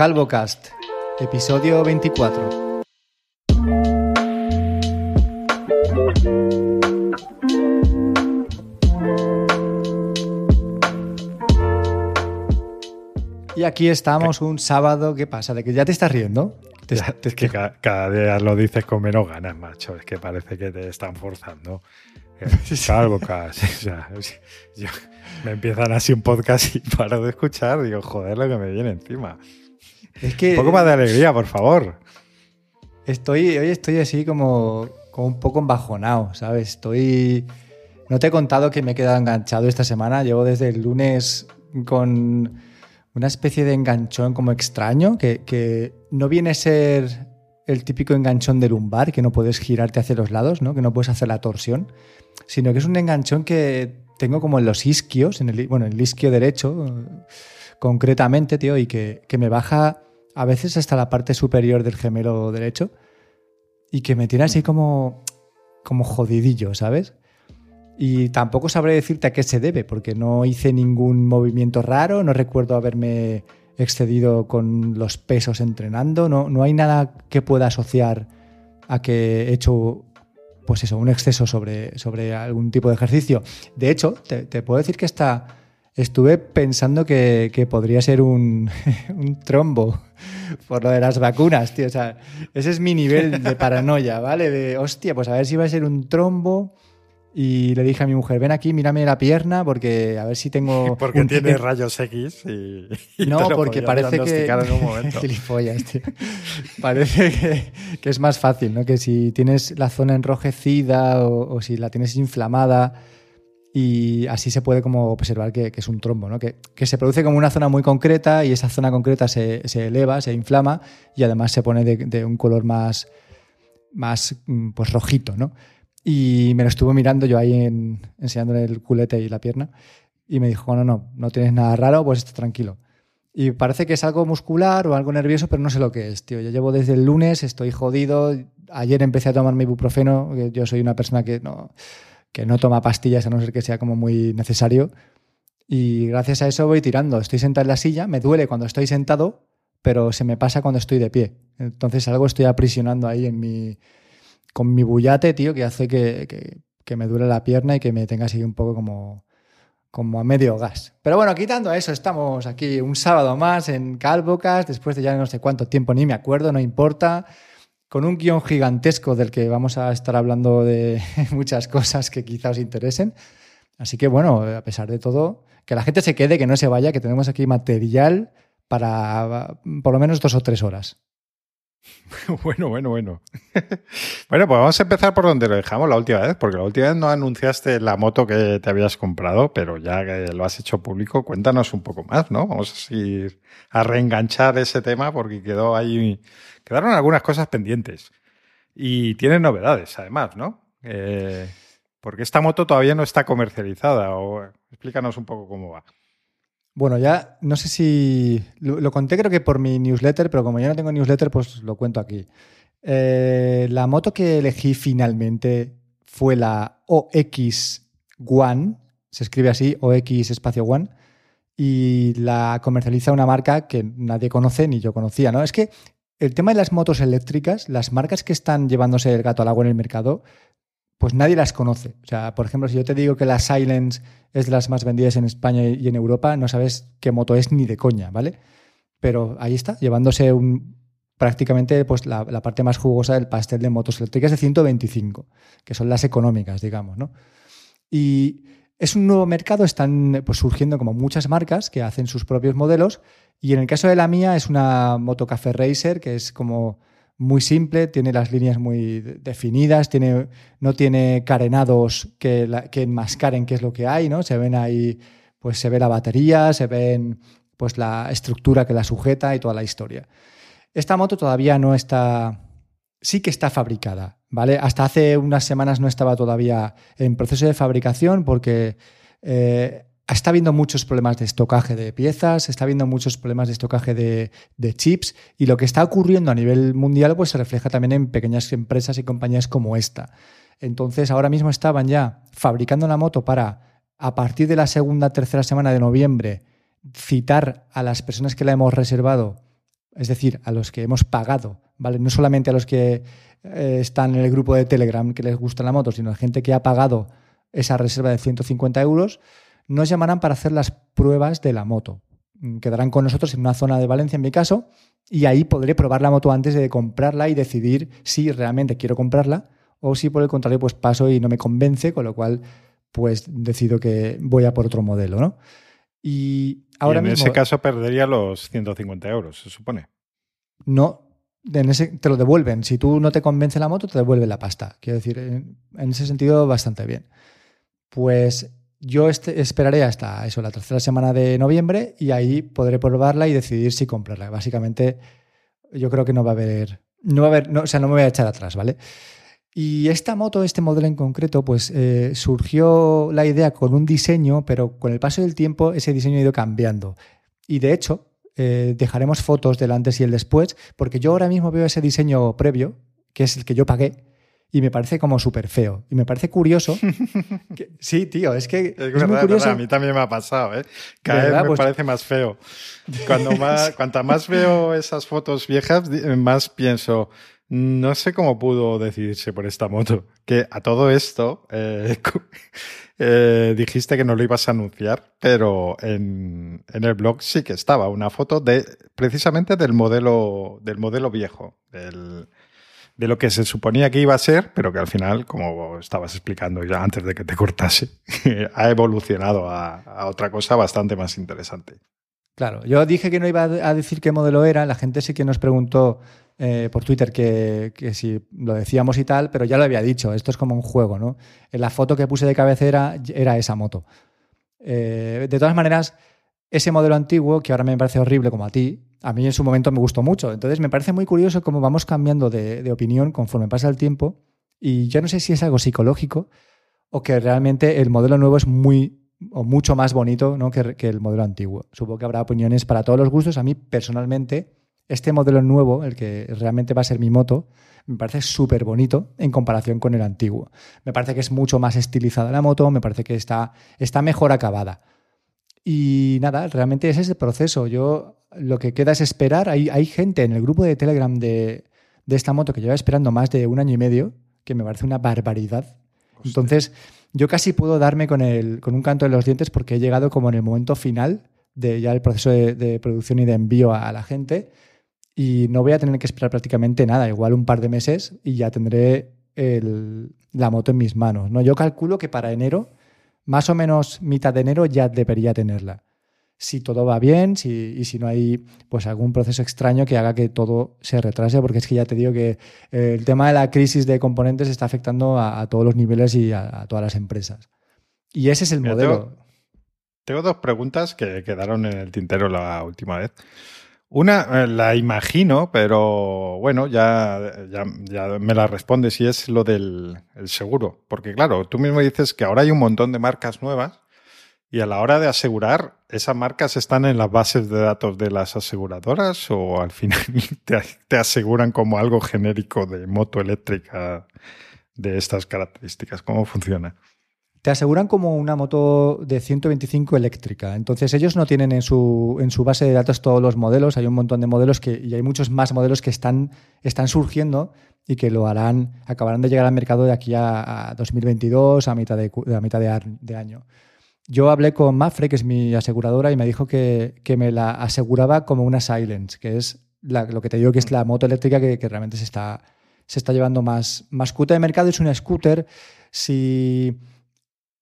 CalvoCast, episodio 24. Aquí estamos un sábado, ¿qué pasa? ¿De que ya te estás riendo? es que cada, día lo dices con menos ganas, macho. Es que parece que te están forzando. Calvocast. me empiezan así un podcast y paro de escuchar. Digo, joder, lo que me viene encima. Es que, un poco más de alegría, por favor. Estoy, hoy estoy así como, como un poco embajonado, ¿sabes? Estoy... No te he contado que me he quedado enganchado esta semana. Llevo desde el lunes con una especie de enganchón como extraño, que, que, no viene a ser el típico enganchón de lumbar, que no puedes girarte hacia los lados, ¿no? que no puedes hacer la torsión, sino que es un enganchón que tengo como en los isquios, en el, bueno, el isquio derecho concretamente, tío, y que, que me baja a veces hasta la parte superior del gemelo derecho y que me tiene así como, como jodidillo, ¿sabes? Y tampoco sabré decirte a qué se debe, porque no hice ningún movimiento raro, no recuerdo haberme excedido con los pesos entrenando, no, no hay nada que pueda asociar a que he hecho pues eso, un exceso sobre, sobre algún tipo de ejercicio. De hecho, te, puedo decir que esta, estuve pensando que, podría ser un, trombo por lo de las vacunas, tío. O sea, ese es mi nivel de paranoia, ¿vale? De, hostia, pues a ver si va a ser un trombo. Y le dije a mi mujer, ven aquí, mírame la pierna, porque a ver si tengo... Porque tiene rayos X y... no, porque parece que... En un momento. tío. parece que, que, es más fácil, ¿no? Que si tienes la zona enrojecida o, o si la tienes inflamada y así se puede como observar que, es un trombo, ¿no? que, se produce como una zona muy concreta y esa zona concreta se, eleva, se inflama y además se pone de, un color más, más mm, pues rojito. ¿no? Y me lo estuvo mirando yo ahí en, enseñándole el culete y la pierna y me dijo, no, no, no tienes nada raro, pues está tranquilo. Y parece que es algo muscular o algo nervioso, pero no sé lo que es, tío. Yo llevo desde el lunes, estoy jodido. Ayer empecé a tomar mi ibuprofeno, yo soy una persona que no que no toma pastillas a no ser que sea como muy necesario. Y gracias a eso voy tirando. Estoy sentado en la silla, me duele cuando estoy sentado, pero se me pasa cuando estoy de pie. Entonces algo estoy aprisionando ahí en mi, con mi bullate, tío, que hace que, me duele la pierna y que me tenga así un poco como, como a medio gas. Pero bueno, quitando eso, estamos aquí un sábado más en Calvocas, después de ya no sé cuánto tiempo, ni me acuerdo, no importa con un guion gigantesco del que vamos a estar hablando de muchas cosas que quizá os interesen. Así que bueno, a pesar de todo, que la gente se quede, que no se vaya, que tenemos aquí material para por lo menos dos o tres horas. Bueno, bueno, bueno. bueno, pues vamos a empezar por donde lo dejamos la última vez, porque la última vez no anunciaste la moto que te habías comprado, pero ya que lo has hecho público, cuéntanos un poco más, ¿no? Vamos a ir a reenganchar ese tema porque quedó ahí Quedaron algunas cosas pendientes. Y tienen novedades, además, ¿no? Eh, porque esta moto todavía no está comercializada. O, explícanos un poco cómo va. Bueno, ya no sé si. Lo, conté creo que por mi newsletter, pero como yo no tengo newsletter, pues lo cuento aquí. Eh, la moto que elegí finalmente fue la OX One, se escribe así, OX espacio One, y la comercializa una marca que nadie conoce ni yo conocía, ¿no? Es que el tema de las motos eléctricas, las marcas que están llevándose el gato al agua en el mercado, pues nadie las conoce. O sea, por ejemplo, si yo te digo que la Silence es de las más vendidas en España y en Europa, no sabes qué moto es ni de coña, ¿vale? Pero ahí está, llevándose un, prácticamente pues, la, parte más jugosa del pastel de motos eléctricas de 125, que son las económicas, digamos, ¿no? Y es un nuevo mercado, están pues, surgiendo como muchas marcas que hacen sus propios modelos y en el caso de la mía es una moto café racer que es como muy simple, tiene las líneas muy definidas, tiene, no tiene carenados que, que enmascaren qué es lo que hay, ¿no? Se ven ahí, pues se ve la batería, se ven pues la estructura que la sujeta y toda la historia. Esta moto todavía no está, sí que está fabricada, ¿vale? Hasta hace unas semanas no estaba todavía en proceso de fabricación porque eh, está habiendo muchos problemas de estocaje de piezas, está habiendo muchos problemas de estocaje de, chips y lo que está ocurriendo a nivel mundial pues se refleja también en pequeñas empresas y compañías como esta. Entonces ahora mismo estaban ya fabricando la moto para a partir de la segunda, tercera semana de noviembre citar a las personas que la hemos reservado, es decir, a los que hemos pagado, ¿vale? No solamente a los que eh, están en el grupo de Telegram que les gusta la moto, sino a gente que ha pagado esa reserva de 150 euros, nos llamarán para hacer las pruebas de la moto. Mm, quedarán con nosotros en una zona de Valencia, en mi caso, y ahí podré probar la moto antes de comprarla y decidir si realmente quiero comprarla o si por el contrario pues paso y no me convence, con lo cual pues decido que voy a por otro modelo, ¿no? Y ahora en mismo, ese caso perdería los 150 euros, se supone. No, en ese, te lo devuelven. Si tú no te convence la moto, te devuelven la pasta. Quiero decir, en, en ese sentido, bastante bien. Pues yo este, esperaré hasta eso, la tercera semana de noviembre, y ahí podré probarla y decidir si comprarla. Básicamente, yo creo que no va a haber. No va a haber. No, o sea, no me voy a echar atrás, ¿vale? Y esta moto, este modelo en concreto, pues eh, surgió la idea con un diseño, pero con el paso del tiempo ese diseño ha ido cambiando. Y de hecho, eh, dejaremos fotos del antes y el después, porque yo ahora mismo veo ese diseño previo, que es el que yo pagué, y me parece como súper feo. Y me parece curioso. sí, tío, es que es, muy curioso. a mí también me ha pasado, ¿eh? Cada vez me pues parece más feo. Cuando más, cuanta más veo esas fotos viejas, más pienso, no sé cómo pudo decidirse por esta moto. Que a todo esto eh, eh, dijiste que no lo ibas a anunciar, pero en, en, el blog sí que estaba una foto de precisamente del modelo, del modelo viejo, del, de lo que se suponía que iba a ser, pero que al final, como estabas explicando ya antes de que te cortase, ha evolucionado a, otra cosa bastante más interesante. Claro, yo dije que no iba a decir qué modelo era, la gente sí que nos preguntó eh, por Twitter que, si lo decíamos y tal, pero ya lo había dicho, esto es como un juego, ¿no? En la foto que puse de cabecera era esa moto. Eh, de todas maneras, ese modelo antiguo, que ahora me parece horrible como a ti, a mí en su momento me gustó mucho. Entonces me parece muy curioso cómo vamos cambiando de, opinión conforme pasa el tiempo. Y yo no sé si es algo psicológico o que realmente el modelo nuevo es muy o mucho más bonito ¿no? que, el modelo antiguo. Supongo que habrá opiniones para todos los gustos. A mí personalmente, este modelo nuevo, el que realmente va a ser mi moto, me parece súper bonito en comparación con el antiguo. Me parece que es mucho más estilizada la moto, me parece que está, está mejor acabada. Y nada, realmente ese es el proceso. Yo lo que queda es esperar. Hay, hay gente en el grupo de Telegram de, esta moto que lleva esperando más de un año y medio, que me parece una barbaridad. Entonces, yo casi puedo darme con, el, con un canto de los dientes porque he llegado como en el momento final de ya el proceso de, producción y de envío a, la gente y no voy a tener que esperar prácticamente nada, igual un par de meses y ya tendré la moto en mis manos. ¿no? Yo calculo que para enero más o menos mitad de enero ya debería tenerla. Si todo va bien si, y si no hay pues algún proceso extraño que haga que todo se retrase, porque es que ya te digo que eh, el tema de la crisis de componentes está afectando a, todos los niveles y a, todas las empresas. Y ese es el modelo. tengo dos preguntas que quedaron en el tintero la última vez. Una eh, la imagino, pero bueno, ya, ya, me la respondes y es lo del seguro. Porque claro, tú mismo dices que ahora hay un montón de marcas nuevas y a la hora de asegurar, ¿esas marcas están en las bases de datos de las aseguradoras o al final te, te aseguran como algo genérico de moto eléctrica de estas características? ¿Cómo funciona? te aseguran como una moto de 125 eléctrica. Entonces ellos no tienen en su, en su base de datos todos los modelos, hay un montón de modelos que, y hay muchos más modelos que están, están surgiendo y que lo harán, acabarán de llegar al mercado de aquí a, 2022, a mitad, de, a mitad de, año. Yo hablé con Mafre, que es mi aseguradora, y me dijo que, me la aseguraba como una Silence, que es lo que te digo que es la moto eléctrica que, realmente se está, se está llevando más, más cuota de mercado. Es una scooter. Si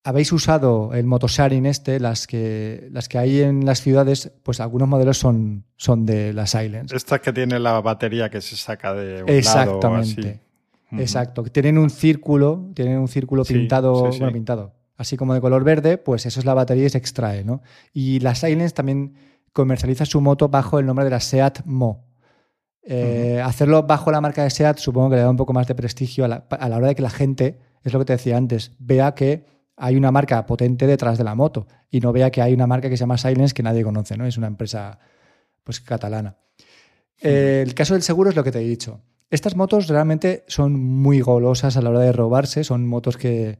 habéis usado el motosharing este, las que, las que hay en las ciudades, pues algunos modelos son, son de la Silence. Esta que tiene la batería que se saca de un Exactamente. Lado, así. Exacto. Tienen un círculo, tienen un círculo pintado, bueno, pintado, así como de color verde, pues eso es la batería y se extrae, ¿no? Y la Silence también comercializa su moto bajo el nombre de la Seat Mo. Eh, hacerlo bajo la marca de Seat supongo que le da un poco más de prestigio a la, a la hora de que la gente, es lo que te decía antes, vea que hay una marca potente detrás de la moto y no vea que hay una marca que se llama Silence que nadie conoce, ¿no? Es una empresa pues catalana. Eh, el caso del seguro es lo que te he dicho. Estas motos realmente son muy golosas a la hora de robarse, son motos que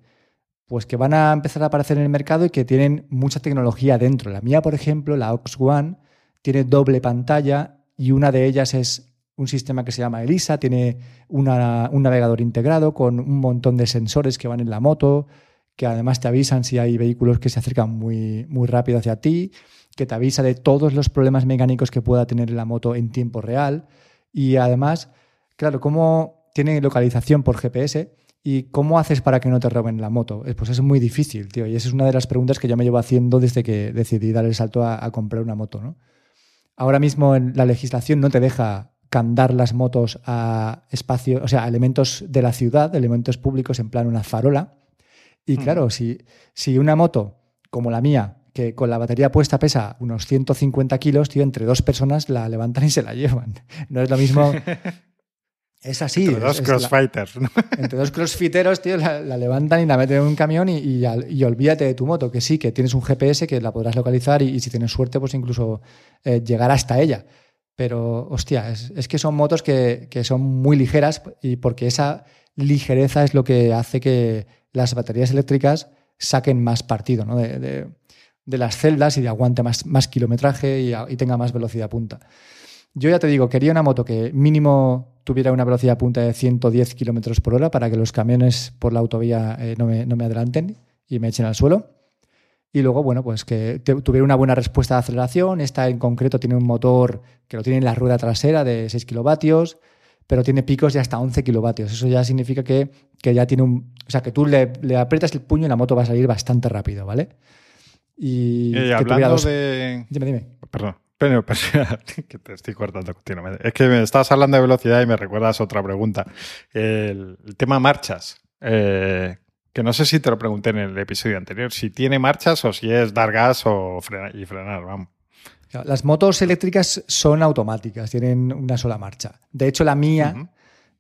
pues que van a empezar a aparecer en el mercado y que tienen mucha tecnología dentro. La mía, por ejemplo, la Ox One, tiene doble pantalla y una de ellas es un sistema que se llama ELISA, tiene un navegador integrado con un montón de sensores que van en la moto, que además te avisan si hay vehículos que se acercan muy, muy rápido hacia ti, que te avisa de todos los problemas mecánicos que pueda tener la moto en tiempo real. Y además, claro, como tiene localización por GPS, ¿Y cómo haces para que no te roben la moto? Pues es muy difícil, tío. Y esa es una de las preguntas que yo me llevo haciendo desde que decidí dar el salto a, comprar una moto, ¿no? Ahora mismo la legislación no te deja candar las motos a espacios, o sea, a elementos de la ciudad, elementos públicos, en plan una farola. Y claro, si, si una moto como la mía, que con la batería puesta pesa unos 150 kilos, tío, entre dos personas la levantan y se la llevan. No es lo mismo Es así. Entre dos crossfighters. entre dos crossfiteros, tío, la, levantan y la meten en un camión y, olvídate de tu moto, que sí, que tienes un GPS que la podrás localizar y, si tienes suerte, pues incluso eh, llegar hasta ella. Pero, hostia, es, que son motos que, son muy ligeras y porque esa ligereza es lo que hace que las baterías eléctricas saquen más partido ¿no? de, las celdas y de aguante más, más kilometraje y, y tenga más velocidad punta. Yo ya te digo, quería una moto que mínimo tuviera una velocidad punta de 110 kilómetros por hora para que los camiones por la autovía eh, no, me, adelanten y me echen al suelo. Y luego, bueno, pues que tuviera una buena respuesta de aceleración. Esta en concreto tiene un motor que lo tiene en la rueda trasera de 6 kilovatios, pero tiene picos de hasta 11 kilovatios. Eso ya significa que, ya tiene un. O sea, que tú le, le, aprietas el puño y la moto va a salir bastante rápido, ¿vale? Y, hablando de. Dime, dime. Perdón. Pero, que te estoy cortando continuamente. Es que me estabas hablando de velocidad y me recuerdas otra pregunta. El, tema marchas. Eh, que no sé si te lo pregunté en el episodio anterior. Si tiene marchas o si es dar gas o frenar, y frenar, vamos. Las motos eléctricas son automáticas, tienen una sola marcha. De hecho, la mía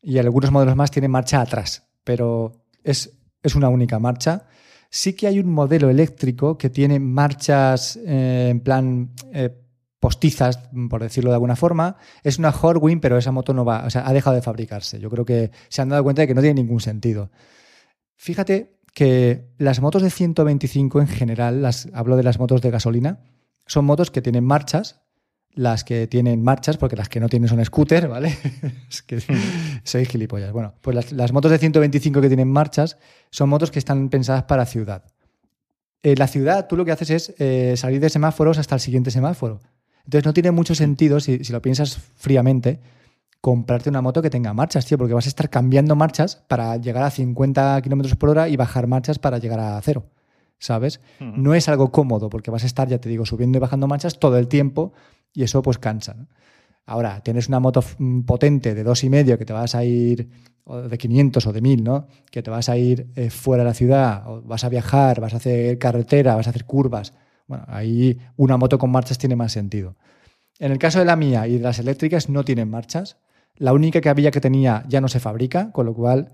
y algunos modelos más tienen marcha atrás, pero es, es una única marcha. Sí que hay un modelo eléctrico que tiene marchas eh, en plan eh, postizas, por decirlo de alguna forma. Es una Horwin, pero esa moto no va, o sea, ha dejado de fabricarse. Yo creo que se han dado cuenta de que no tiene ningún sentido. Fíjate que las motos de 125 en general, las, hablo de las motos de gasolina, son motos que tienen marchas, las que tienen marchas, porque las que no tienen son scooter, ¿vale? es que soy gilipollas. Bueno, pues las, motos de 125 que tienen marchas son motos que están pensadas para ciudad. En la ciudad, tú lo que haces es eh, salir de semáforos hasta el siguiente semáforo. Entonces no tiene mucho sentido, si, lo piensas fríamente, comprarte una moto que tenga marchas, tío, porque vas a estar cambiando marchas para llegar a 50 kilómetros por hora y bajar marchas para llegar a cero. ¿Sabes? No es algo cómodo porque vas a estar, ya te digo, subiendo y bajando marchas todo el tiempo y eso pues cansa. Ahora, tienes una moto mm, potente de dos y medio que te vas a ir, o de 500 o de 1000, ¿no? Que te vas a ir eh, fuera de la ciudad, o vas a viajar, vas a hacer carretera, vas a hacer curvas bueno, ahí una moto con marchas tiene más sentido. En el caso de la mía y de las eléctricas no tienen marchas. La única que había que tenía ya no se fabrica, con lo cual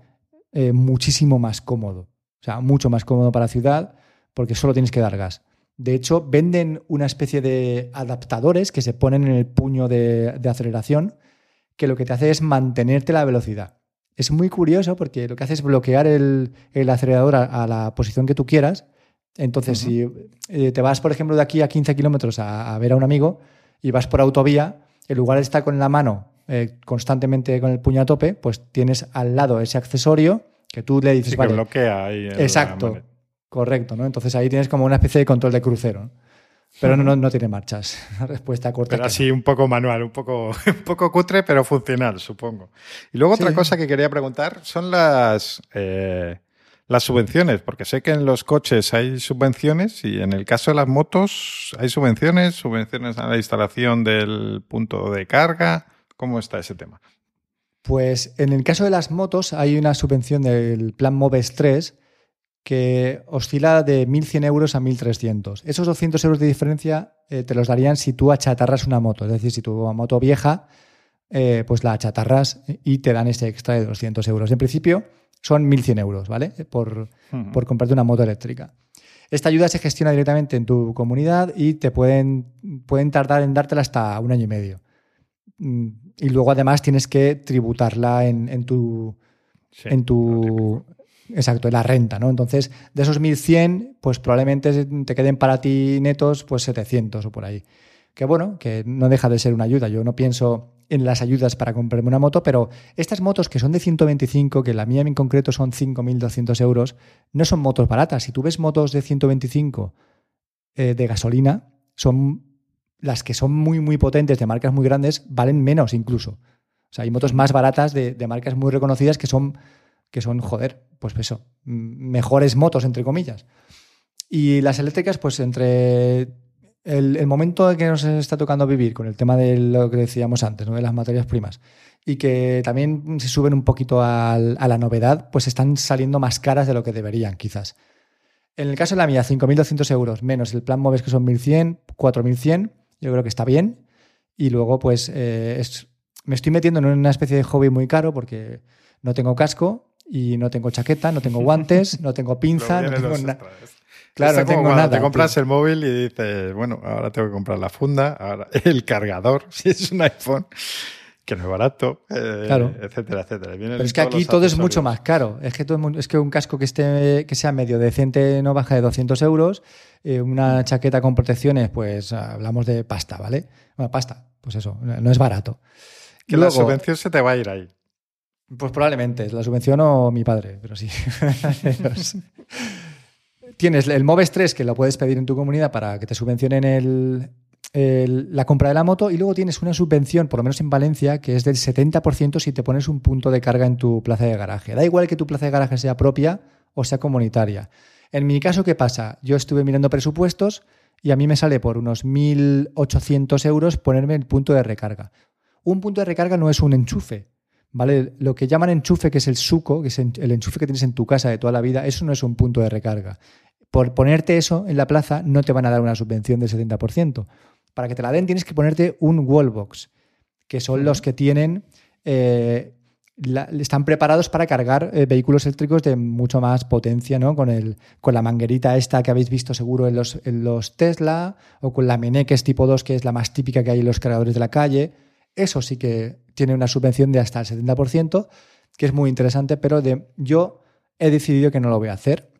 eh, muchísimo más cómodo. O sea, mucho más cómodo para la ciudad porque solo tienes que dar gas. De hecho, venden una especie de adaptadores que se ponen en el puño de, aceleración que lo que te hace es mantenerte la velocidad. Es muy curioso porque lo que hace es bloquear el, acelerador a, la posición que tú quieras entonces, si eh, te vas, por ejemplo, de aquí a 15 kilómetros a, ver a un amigo y vas por autovía, en lugar de estar con la mano eh, constantemente con el puño a tope, pues tienes al lado ese accesorio que tú le dices. Sí, que bloquea ahí. exacto, correcto, ¿no? Entonces ahí tienes como una especie de control de crucero. Pero no, no, tiene marchas. La respuesta corta. Pero así un poco manual, un poco, un poco cutre, pero funcional, supongo. Y luego otra cosa que quería preguntar son las. Eh, las subvenciones, porque sé que en los coches hay subvenciones y en el caso de las motos hay subvenciones, subvenciones a la instalación del punto de carga. ¿Cómo está ese tema? Pues en el caso de las motos hay una subvención del plan MOVES 3 que oscila de 1.100 euros a 1.300. Esos 200 euros de diferencia eh, te los darían si tú achatarras una moto, es decir, si tu moto vieja eh, pues la chatarras y te dan ese extra de 200 euros. En principio son 1.100 euros, ¿vale? Por, por comprarte una moto eléctrica. Esta ayuda se gestiona directamente en tu comunidad y te pueden, pueden tardar en dártela hasta un año y medio. Mm, y luego además tienes que tributarla en, tu... en tu Exacto, en la renta, ¿no? Entonces, de esos 1.100, pues probablemente te queden para ti netos pues 700 o por ahí. Que bueno, que no deja de ser una ayuda. Yo no pienso en las ayudas para comprarme una moto, pero estas motos que son de 125, que la mía en concreto son 5.200 euros, no son motos baratas. Si tú ves motos de 125 eh, de gasolina, son las que son muy, muy potentes, de marcas muy grandes, valen menos incluso. O sea, hay motos más baratas de, de marcas muy reconocidas que son que son, joder, pues eso, mejores motos, entre comillas. Y las eléctricas, pues entre el, momento que nos está tocando vivir con el tema de lo que decíamos antes, ¿no? de las materias primas, y que también se suben un poquito a, la novedad, pues están saliendo más caras de lo que deberían, quizás. En el caso de la mía, 5.200 euros menos el plan Moves, que son 1.100, 4.100, yo creo que está bien. Y luego, pues, eh, me estoy metiendo en una especie de hobby muy caro porque no tengo casco y no tengo chaqueta, no tengo guantes, no tengo pinza, no tengo nada. Claro, no tengo nada. Te compras el móvil y dices, bueno, ahora tengo que comprar la funda, ahora el cargador, si es un iPhone, que no es barato, eh, etcétera, etcétera. Pero es que aquí todo es mucho más caro. Es que, todo, es que un casco que, esté, que sea medio decente no baja de 200 euros. Eh, una chaqueta con protecciones, pues hablamos de pasta, ¿vale? Bueno, pasta, pues eso, no es barato. Que la subvención se te va a ir ahí. Pues probablemente, la subvenciono mi padre, pero sí. Tienes el Moves 3 que lo puedes pedir en tu comunidad para que te subvencionen la compra de la moto y luego tienes una subvención, por lo menos en Valencia, que es del 70% si te pones un punto de carga en tu plaza de garaje. Da igual que tu plaza de garaje sea propia o sea comunitaria. En mi caso, ¿qué pasa? Yo estuve mirando presupuestos y a mí me sale por unos 1.800 euros ponerme el punto de recarga. Un punto de recarga no es un enchufe, ¿vale? Lo que llaman enchufe, que es el suco, que es el enchufe que tienes en tu casa de toda la vida, eso no es un punto de recarga. Por ponerte eso en la plaza no te van a dar una subvención del 70%. Para que te la den tienes que ponerte un wallbox, que son los que tienen... Eh, están preparados para cargar eh, vehículos eléctricos de mucho más potencia, ¿no? Con, el, con la manguerita esta que habéis visto seguro en los, en los Tesla, o con la Meneques tipo 2, que es la más típica que hay en los cargadores de la calle. Eso sí que tiene una subvención de hasta el 70%, que es muy interesante, pero de, yo he decidido que no lo voy a hacer.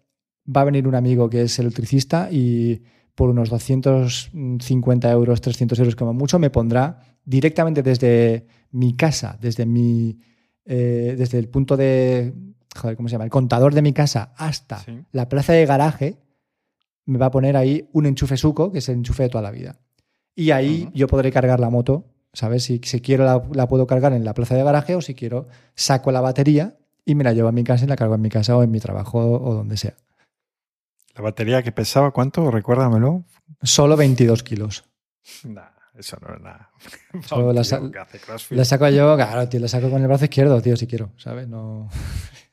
Va a venir un amigo que es electricista y por unos 250 euros, 300 euros como mucho, me pondrá directamente desde mi casa, desde mi, eh, desde el punto de, joder, ¿cómo se llama? El contador de mi casa hasta la plaza de garaje, me va a poner ahí un enchufe suco, que es el enchufe de toda la vida. Y ahí yo podré cargar la moto ¿Sabes? Si, si quiero la, puedo cargar en la plaza de garaje o si quiero saco la batería y me la llevo a mi casa y la cargo en mi casa o en mi trabajo o, donde sea. ¿La batería que pesaba cuánto? Recuérdamelo. Solo 22 kilos. Nah, eso no es nada. Solo la, saco yo, claro, tío, la saco con el brazo izquierdo, tío, si quiero, ¿sabes? No...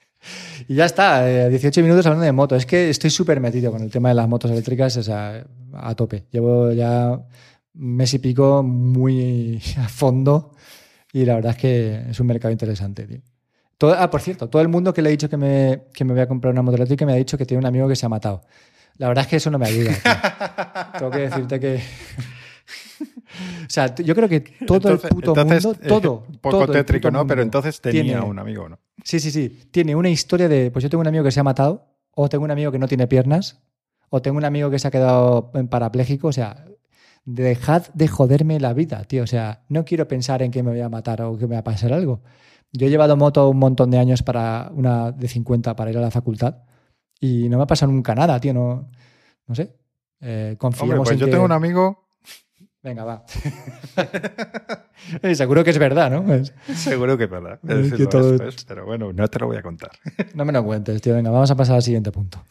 y ya está, 18 eh, minutos hablando de moto. Es que estoy súper metido con el tema de las motos eléctricas, o sea, a tope. Llevo ya mes y pico muy a fondo y la verdad es que es un mercado interesante, tío. Todo, ah, por cierto, todo el mundo que le he dicho que me, que me voy a comprar una moto eléctrica me ha dicho que tiene un amigo que se ha matado. La verdad es que eso no me ayuda. Tengo que decirte que... o sea, yo creo que todo el puto mundo, eh, todo... poco tétrico, ¿no? Pero entonces tenía un amigo, ¿no? Sí, sí, sí. Tiene una historia de... Pues yo tengo un amigo que se ha matado, o tengo un amigo que no tiene piernas, o tengo un amigo que se ha quedado en parapléjico. O sea, dejad de joderme la vida, tío. O sea, no quiero pensar en que me voy a matar o que me va a pasar algo. Yo he llevado moto un montón de años para una de 50 para ir a la facultad y no me ha pasado nunca nada, tío. No, no sé. Eh, confiamos pues yo tengo un amigo. Venga, va. Seguro que es verdad, ¿no? Seguro que es verdad. pero bueno, no te lo voy a contar. no me lo cuentes, tío. Venga, vamos a pasar al siguiente punto.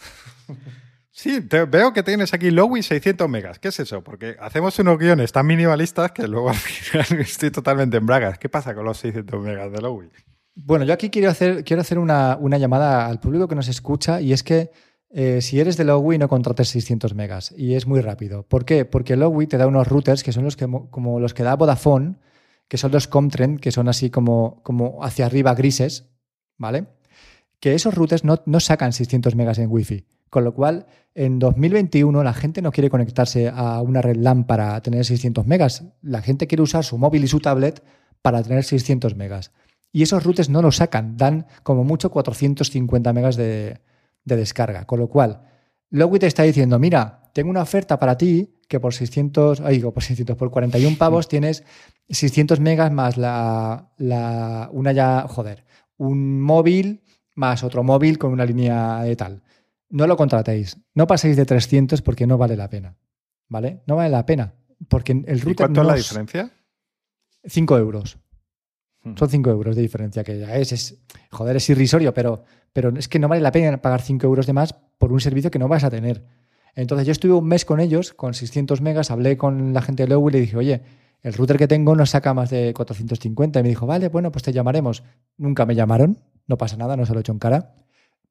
Sí, veo que tienes aquí Lowy 600 megas. ¿Qué es eso? Porque hacemos unos guiones tan minimalistas que luego al final estoy totalmente en bragas. ¿Qué pasa con los 600 megas de Lowy? Bueno, yo aquí quiero hacer, quiero hacer una, llamada al público que nos escucha y es que eh, si eres de Lowy no contrates 600 megas y es muy rápido. ¿Por qué? Porque Lowy te da unos routers que son los que, como los que da Vodafone, que son los Comtrend, que son así como, como hacia arriba grises, ¿vale? Que esos routers no, no sacan 600 megas en Wi-Fi. Con lo cual, en 2021 la gente no quiere conectarse a una red LAN para tener 600 megas. La gente quiere usar su móvil y su tablet para tener 600 megas. Y esos routers no lo sacan, dan como mucho 450 megas de, descarga. Con lo cual, Logi te está diciendo, mira, tengo una oferta para ti que por 600, ay, digo, por 600, por 41 pavos tienes 600 megas más la, la, una ya, joder, un móvil más otro móvil con una línea de tal no lo contratéis. No paséis de 300 porque no vale la pena. ¿Vale? No vale la pena. Porque el router. ¿Y cuánto es la diferencia? 5 euros. Son 5 euros de diferencia, que ya es, es, joder, es irrisorio, pero, pero es que no vale la pena pagar 5 euros de más por un servicio que no vas a tener. Entonces yo estuve un mes con ellos, con 600 megas, hablé con la gente de Lowe y le dije, oye, el router que tengo no saca más de 450. Y me dijo, vale, bueno, pues te llamaremos. Nunca me llamaron, no pasa nada, no se lo he hecho en cara.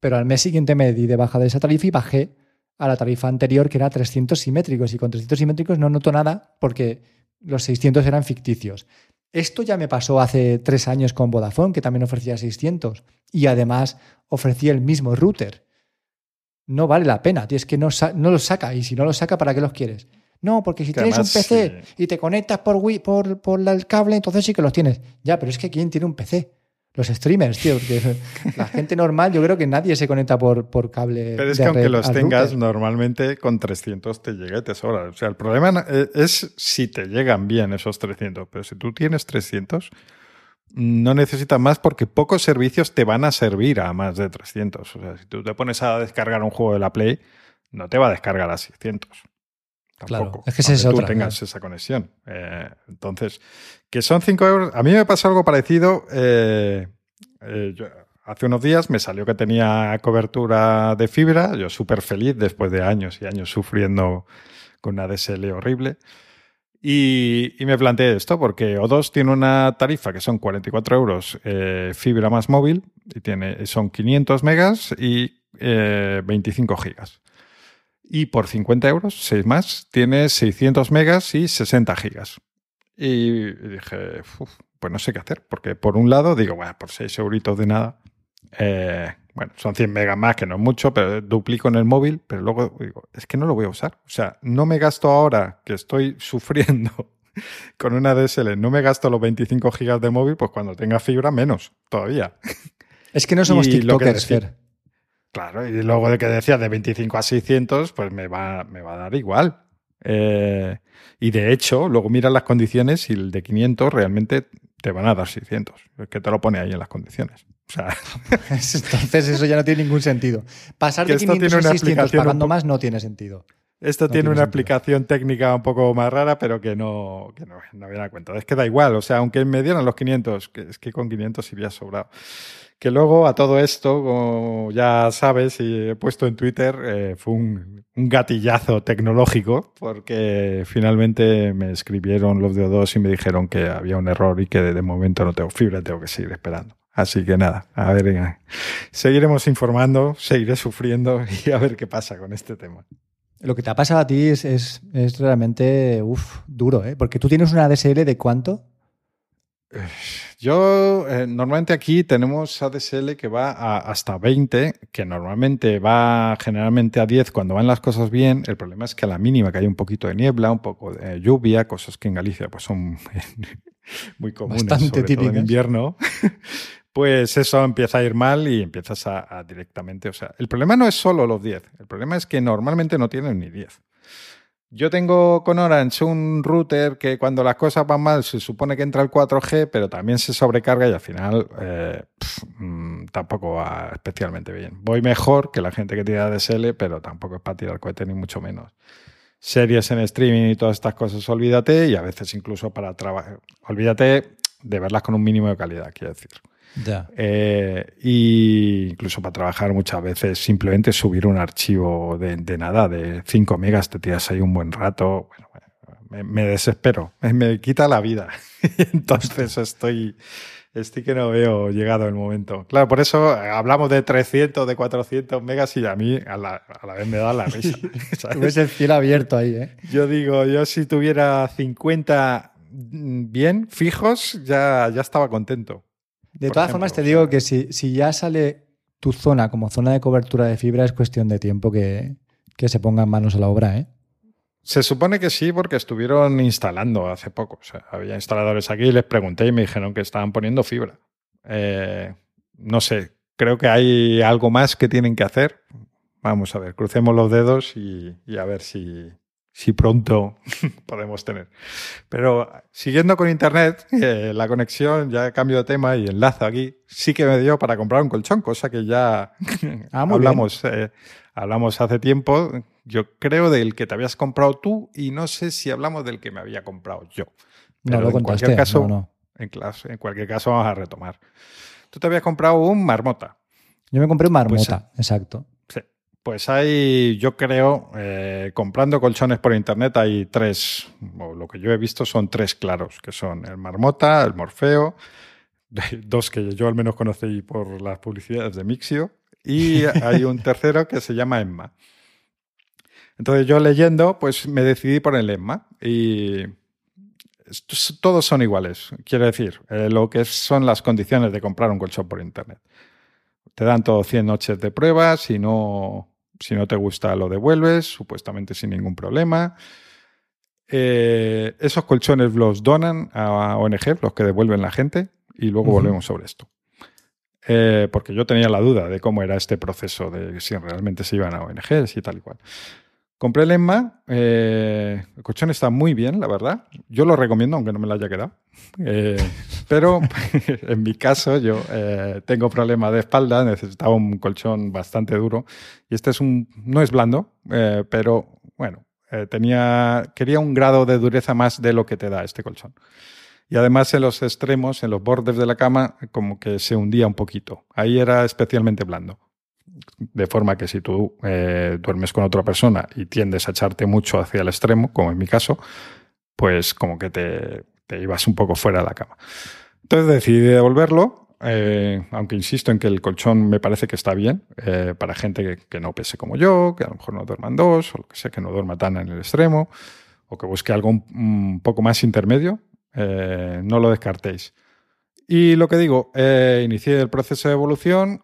Pero al mes siguiente me di de baja de esa tarifa y bajé a la tarifa anterior, que era 300 simétricos. Y con 300 simétricos no noto nada porque los 600 eran ficticios. Esto ya me pasó hace tres años con Vodafone, que también ofrecía 600. Y además ofrecía el mismo router. No vale la pena, tío, es que no, no los saca. Y si no los saca, ¿para qué los quieres? No, porque si tienes un PC y te conectas por, por, por el cable, entonces sí que los tienes. Ya, pero es que ¿quién tiene un PC? Los streamers, tío, porque la gente normal, yo creo que nadie se conecta por, por cable. Pero es que aunque los tengas, normalmente con 300 te llega y te sobra. O sea, el problema eh, es si te llegan bien esos 300, pero si tú tienes 300, no necesitas más porque pocos servicios te van a servir a más de 300. O sea, si tú te pones a descargar un juego de la Play, no te va a descargar a 600. Tampoco, claro, es que es tú tengas esa conexión. Eh, entonces, que son 5 euros. A mí me pasó algo parecido. Eh, eh, hace unos días me salió que tenía cobertura de fibra. Yo súper feliz después de años y años sufriendo con una DSL horrible. Y, me planteé esto porque O2 tiene una tarifa que son 44 euros fibra más móvil y tiene, son 500 megas y 25 gigas. Y por 50 euros, 6 más, tienes 600 megas y 60 gigas. Y dije, pues no sé qué hacer, porque por un lado digo, bueno, por 6 euritos de nada, eh, bueno, son 100 megas más, que no es mucho, pero duplico en el móvil, pero luego digo, es que no lo voy a usar. O sea, no me gasto ahora que estoy sufriendo con una DSL, no me gasto los 25 gigas de móvil, pues cuando tenga fibra menos, todavía. Es que no somos TikTokers, Fer. Claro, y luego de que decía de 25 a 600, pues me va, me va a dar igual. Eh, y de hecho, luego miras las condiciones y el de 500 realmente te van a dar 600. Es que te lo pone ahí en las condiciones. O sea, Entonces eso ya no tiene ningún sentido. Pasar de 500 a 600 pagando más no tiene sentido. Esto tiene, una aplicación técnica un poco más rara, pero que no, que no, no viene a cuenta. Es que da igual, o sea, aunque me dieran los 500, que es que con 500 iría sobrado. Que luego a todo esto, como ya sabes y he puesto en Twitter, eh, fue un, gatillazo tecnológico porque finalmente me escribieron los de O2 y me dijeron que había un error y que de, momento no tengo fibra, tengo que seguir esperando. Así que nada, a ver, seguiremos informando, seguiré sufriendo y a ver qué pasa con este tema. Lo que te ha pasado a ti es, es, es realmente duro, ¿eh? porque tú tienes una DSL de cuánto? Yo, eh, normalmente aquí tenemos ADSL que va hasta 20, que normalmente va generalmente a 10 cuando van las cosas bien. El problema es que a la mínima que hay un poquito de niebla, un poco de lluvia, cosas que en Galicia pues son muy comunes, Bastante sobre en invierno, pues eso empieza a ir mal y empiezas a, a, directamente, o sea, el problema no es solo los 10, el problema es que normalmente no tienen ni 10. Yo tengo con Orange un router que cuando las cosas van mal se supone que entra el 4G, pero también se sobrecarga y al final eh, mm, tampoco va especialmente bien. Voy mejor que la gente que tira DSL, pero tampoco es para tirar cohete ni mucho menos. Series en streaming y todas estas cosas, olvídate, y a veces incluso para trabajar. Olvídate de verlas con un mínimo de calidad, quiero decir. Ya. Eh, y incluso para trabajar muchas veces simplemente subir un archivo de, nada, de 5 megas, te tiras ahí un buen rato. Bueno, me, desespero, me, quita la vida. Entonces estoy, estoy que no veo llegado el momento. Claro, por eso hablamos de 300, de 400 megas y a mí a la, vez me da la risa. Ves el cielo abierto ahí, ¿eh? Yo digo, yo si tuviera 50 mm, bien, fijos, ya, ya estaba contento. De todas formas, te digo que si, si, ya sale tu zona como zona de cobertura de fibra, es cuestión de tiempo que, que se pongan manos a la obra, ¿eh? Se supone que sí, porque estuvieron instalando hace poco. O sea, había instaladores aquí, les pregunté y me dijeron que estaban poniendo fibra. Eh, no sé, creo que hay algo más que tienen que hacer. Vamos a ver, crucemos los dedos y, a ver si, si pronto podemos tener. Pero siguiendo con Internet, eh, la conexión, ya cambio de tema y enlazo aquí, sí que me dio para comprar un colchón, cosa que ya ah, hablamos, eh, hablamos hace tiempo. Yo creo del que te habías comprado tú y no sé si hablamos del que me había comprado yo. Pero no lo en cualquier caso, no, En, clase, en cualquier caso vamos a retomar. Tú te habías comprado un marmota. Yo me compré un marmota, pues, exacto. Pues hay, yo creo, eh, comprando colchones por internet hay tres, o lo que yo he visto son tres claros, que son el marmota, el morfeo, dos que yo al menos conocí por las publicidades de Mixio, y hay un tercero que se llama Emma. Entonces yo leyendo, pues me decidí por el Emma y todos son iguales. Quiero decir, eh, lo que son las condiciones de comprar un colchón por internet. Te dan todos 100 noches de prueba, si no, si no te gusta lo devuelves, supuestamente sin ningún problema. Eh, esos colchones los donan a ONG, los que devuelven la gente, y luego volvemos sobre esto. Eh, porque yo tenía la duda de cómo era este proceso, de si realmente se iban a ONGs y tal y cual. Compré el Emma. Eh, el colchón está muy bien, la verdad. Yo lo recomiendo, aunque no me lo haya quedado. Eh, pero en mi caso, yo eh, tengo problemas de espalda, necesitaba un colchón bastante duro. Y este es un. no es blando, pero bueno, tenía. quería un grado de dureza más de lo que te da este colchón. Y además en los extremos, en los bordes de la cama, como que se hundía un poquito. Ahí era especialmente blando de forma que si tú eh, duermes con otra persona y tiendes a echarte mucho hacia el extremo, como en mi caso, pues como que te, ibas un poco fuera de la cama. Entonces decidí devolverlo, eh, aunque insisto en que el colchón me parece que está bien eh, para gente que, no pese como yo, que a lo mejor no duerman dos, o lo que sea, que no duerma tan en el extremo, o que busque algo un, poco más intermedio, no lo descartéis. Y lo que digo, inicié el proceso de evolución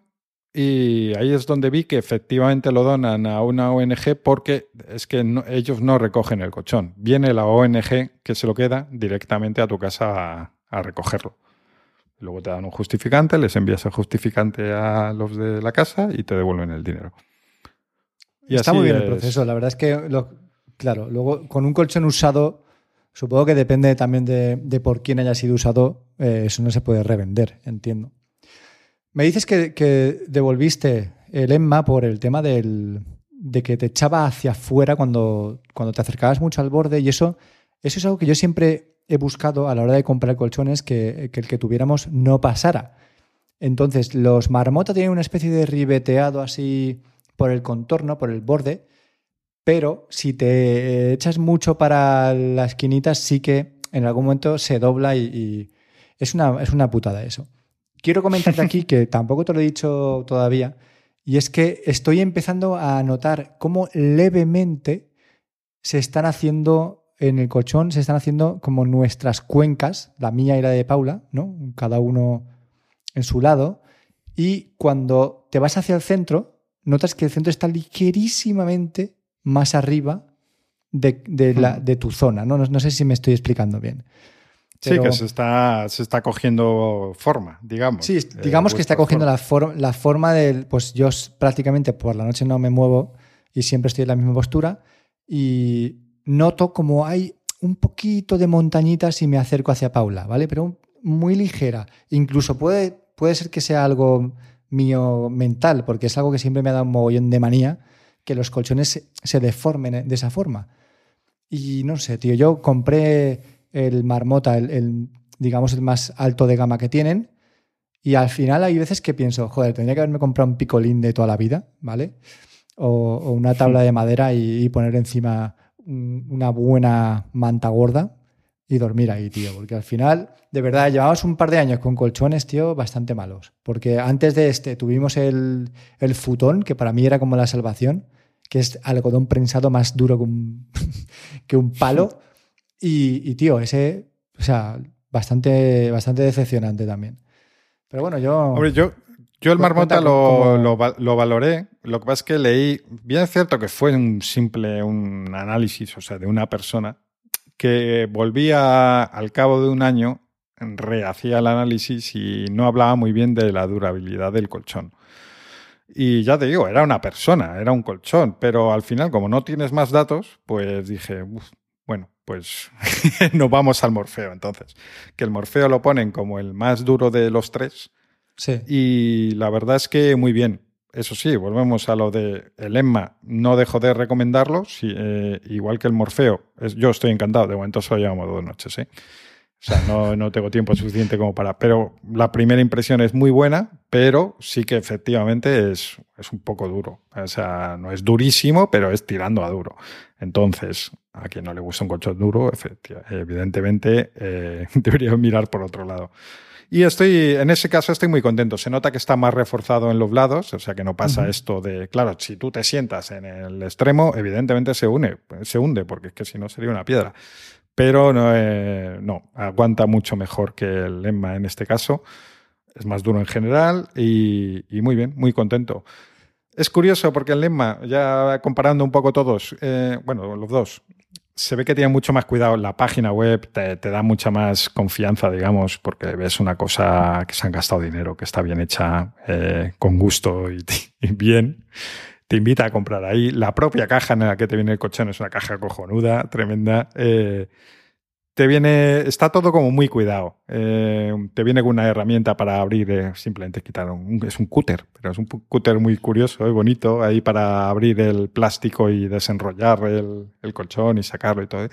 y ahí es donde vi que efectivamente lo donan a una ONG porque es que ellos no recogen el colchón. Viene la ONG que se lo queda directamente a tu casa a, recogerlo. Luego te dan un justificante, les envías el justificante a los de la casa y te devuelven el dinero. Y Está muy bien el proceso. La verdad es que, claro, luego con un colchón usado, supongo que depende también de, por quién haya sido usado, eh, eso no se puede revender, entiendo. Me dices que, devolviste el Emma por el tema del, de que te echaba hacia afuera cuando, cuando te acercabas mucho al borde y eso, eso es algo que yo siempre he buscado a la hora de comprar colchones que, el que tuviéramos no pasara. Entonces, los marmota tienen una especie de ribeteado así por el contorno, por el borde, pero si te echas mucho para la esquinita, sí que en algún momento se dobla y, y es, una, es una putada eso quiero comentarte aquí, que tampoco te lo he dicho todavía, y es que estoy empezando a notar cómo levemente se están haciendo en el colchón, se están haciendo como nuestras cuencas, la mía y la de Paula, ¿no? Cada uno en su lado. Y cuando te vas hacia el centro, notas que el centro está ligerísimamente más arriba de, la, de tu zona. ¿no? No, sé si me estoy explicando bien. Sí, que se está, se está cogiendo forma, digamos. Sí, eh, digamos que está cogiendo la, la forma del. Pues yo prácticamente por la noche no me muevo y siempre estoy en la misma postura y noto como hay un poquito de montañitas y me acerco hacia Paula, ¿vale? Pero muy ligera. Incluso puede, puede ser que sea algo mío mental, porque es algo que siempre me ha dado un mogollón de manía, que los colchones se deformen de esa forma. Y no sé, tío, yo compré el marmota, el, digamos el más alto de gama que tienen. Y al final hay veces que pienso, joder, tendría que haberme comprado un picolín de toda la vida, ¿vale? O, una tabla de madera y, poner encima una buena manta gorda y dormir ahí, tío. Porque al final, de verdad, llevamos un par de años con colchones, tío, bastante malos. Porque antes de este tuvimos el, el futón, que para mí era como la salvación, que es algodón prensado más duro que un palo. Y, tío, ese O sea, bastante, bastante decepcionante también. Pero bueno, yo. Hombre, yo, yo el marmota lo, lo, valoré. Lo que pasa es que leí. Bien es cierto que fue un simple un análisis, o sea, de una persona que volvía al cabo de un año, rehacía el análisis y no hablaba muy bien de la durabilidad del colchón. Y ya te digo, era una persona, era un colchón, pero al final, como no tienes más datos, pues dije, bueno, pues nos vamos al Morfeo entonces. Que el Morfeo lo ponen como el más duro de los tres. Sí. Y la verdad es que muy bien. Eso sí, volvemos a lo de el Emma. No dejo de recomendarlo, eh, igual que el Morfeo. yo estoy encantado. De momento solo llevamos dos noches, ¿eh? O sea, no, no, tengo tiempo suficiente como para. Pero la primera impresión es muy buena, pero sí que efectivamente es, es un poco duro. O sea, no es durísimo, pero es tirando a duro. Entonces, a quien no le gusta un colchón duro, evidentemente eh, debería mirar por otro lado. Y estoy, en ese caso estoy muy contento. Se nota que está más reforzado en los lados, o sea que no pasa esto de, claro, si tú te sientas en el extremo, evidentemente se une, se hunde, porque es que si no sería una piedra pero no, eh, no, aguanta mucho mejor que el Emma en este caso. Es más duro en general y, muy bien, muy contento. Es curioso porque el Emma, ya comparando un poco todos, eh, bueno, los dos, se ve que tiene mucho más cuidado. La página web te, da mucha más confianza, digamos, porque ves una cosa que se han gastado dinero, que está bien hecha, eh, con gusto y bien te invita a comprar ahí. La propia caja en la que te viene el colchón es una caja cojonuda, tremenda. Eh, te viene, está todo como muy cuidado. Eh, te viene con una herramienta para abrir, eh, simplemente quitar un, es un cúter, pero es un cúter muy curioso y bonito ahí para abrir el plástico y desenrollar el, el colchón y sacarlo y todo.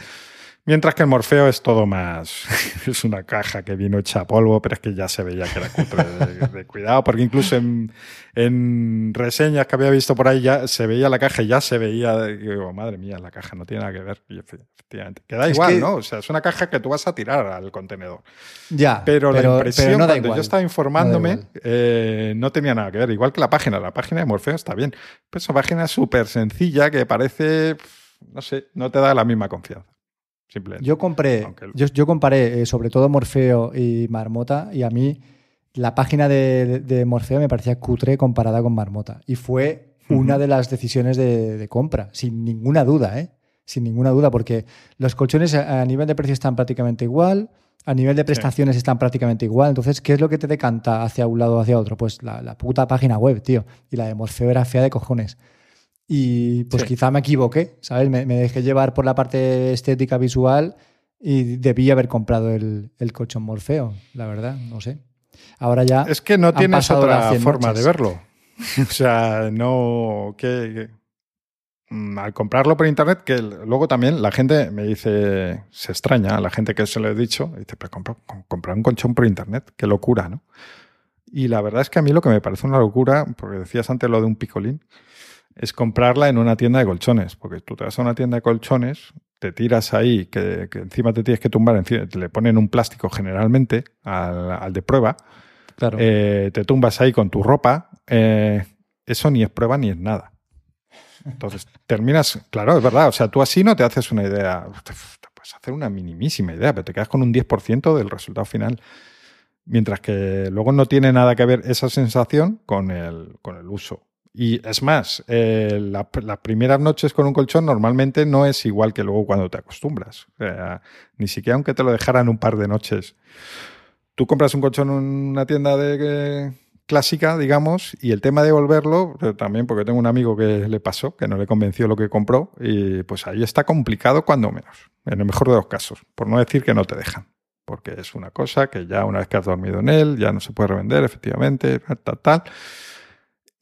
Mientras que el Morfeo es todo más. es una caja que vino hecha a polvo, pero es que ya se veía que era cutre de, cuidado, porque incluso en, reseñas que había visto por ahí ya se veía la caja y ya se veía. Digo, madre mía, la caja no tiene nada que ver. efectivamente. Queda igual, ¿no? O sea, es una caja que tú vas a tirar al contenedor. Ya. Pero, la impresión, cuando yo estaba informándome, eh, no, tenía nada que ver. Igual que la página. La página de Morfeo está bien. Pero es una página súper sencilla que parece. No sé, no te da la misma confianza. Yo compré, yo, comparé eh, sobre todo Morfeo y Marmota y a mí la página de, Morfeo me parecía cutre comparada con Marmota y fue una de las decisiones de, compra, sin ninguna duda, ¿eh? Sin ninguna duda, porque los colchones a, nivel de precio están prácticamente igual, a nivel de prestaciones están prácticamente igual. Entonces, ¿qué es lo que te decanta hacia un lado o hacia otro? Pues la, la puta página web, tío. Y la de Morfeo era fea de cojones. Y pues quizá me equivoqué, ¿sabes? Me, dejé llevar por la parte estética visual y debí haber comprado el, el colchón Morfeo, la verdad, no sé. Ahora ya. Es que no tienes otra forma de verlo. o sea, no. Que, mm, al comprarlo por internet, que luego también la gente me dice, se extraña, la gente que se lo he dicho, dice, pero comprar un colchón por internet, qué locura, ¿no? Y la verdad es que a mí lo que me parece una locura, porque decías antes lo de un picolín, es comprarla en una tienda de colchones, porque tú te vas a una tienda de colchones, te tiras ahí, que, encima te tienes que tumbar, encima, te le ponen un plástico generalmente al, de prueba, claro. Eh, te tumbas ahí con tu ropa, eh, eso ni es prueba ni es nada. Entonces terminas, claro, es verdad, o sea, tú así no te haces una idea, te, puedes hacer una minimísima idea, pero te quedas con un 10% del resultado final. Mientras que luego no tiene nada que ver esa sensación con el, con el uso. Y es más, eh, las primeras noches con un colchón normalmente no es igual que luego cuando te acostumbras. ni siquiera aunque te lo dejaran un par de noches. Tú compras un colchón en una tienda de, clásica, digamos, y el tema de devolverlo, eh, también porque tengo un amigo que le pasó, que no le convenció lo que compró, y pues ahí está complicado cuando menos, en el mejor de los casos, por no decir que no te dejan, porque es una cosa que ya una vez que has dormido en él, ya no se puede revender, efectivamente, tal, tal.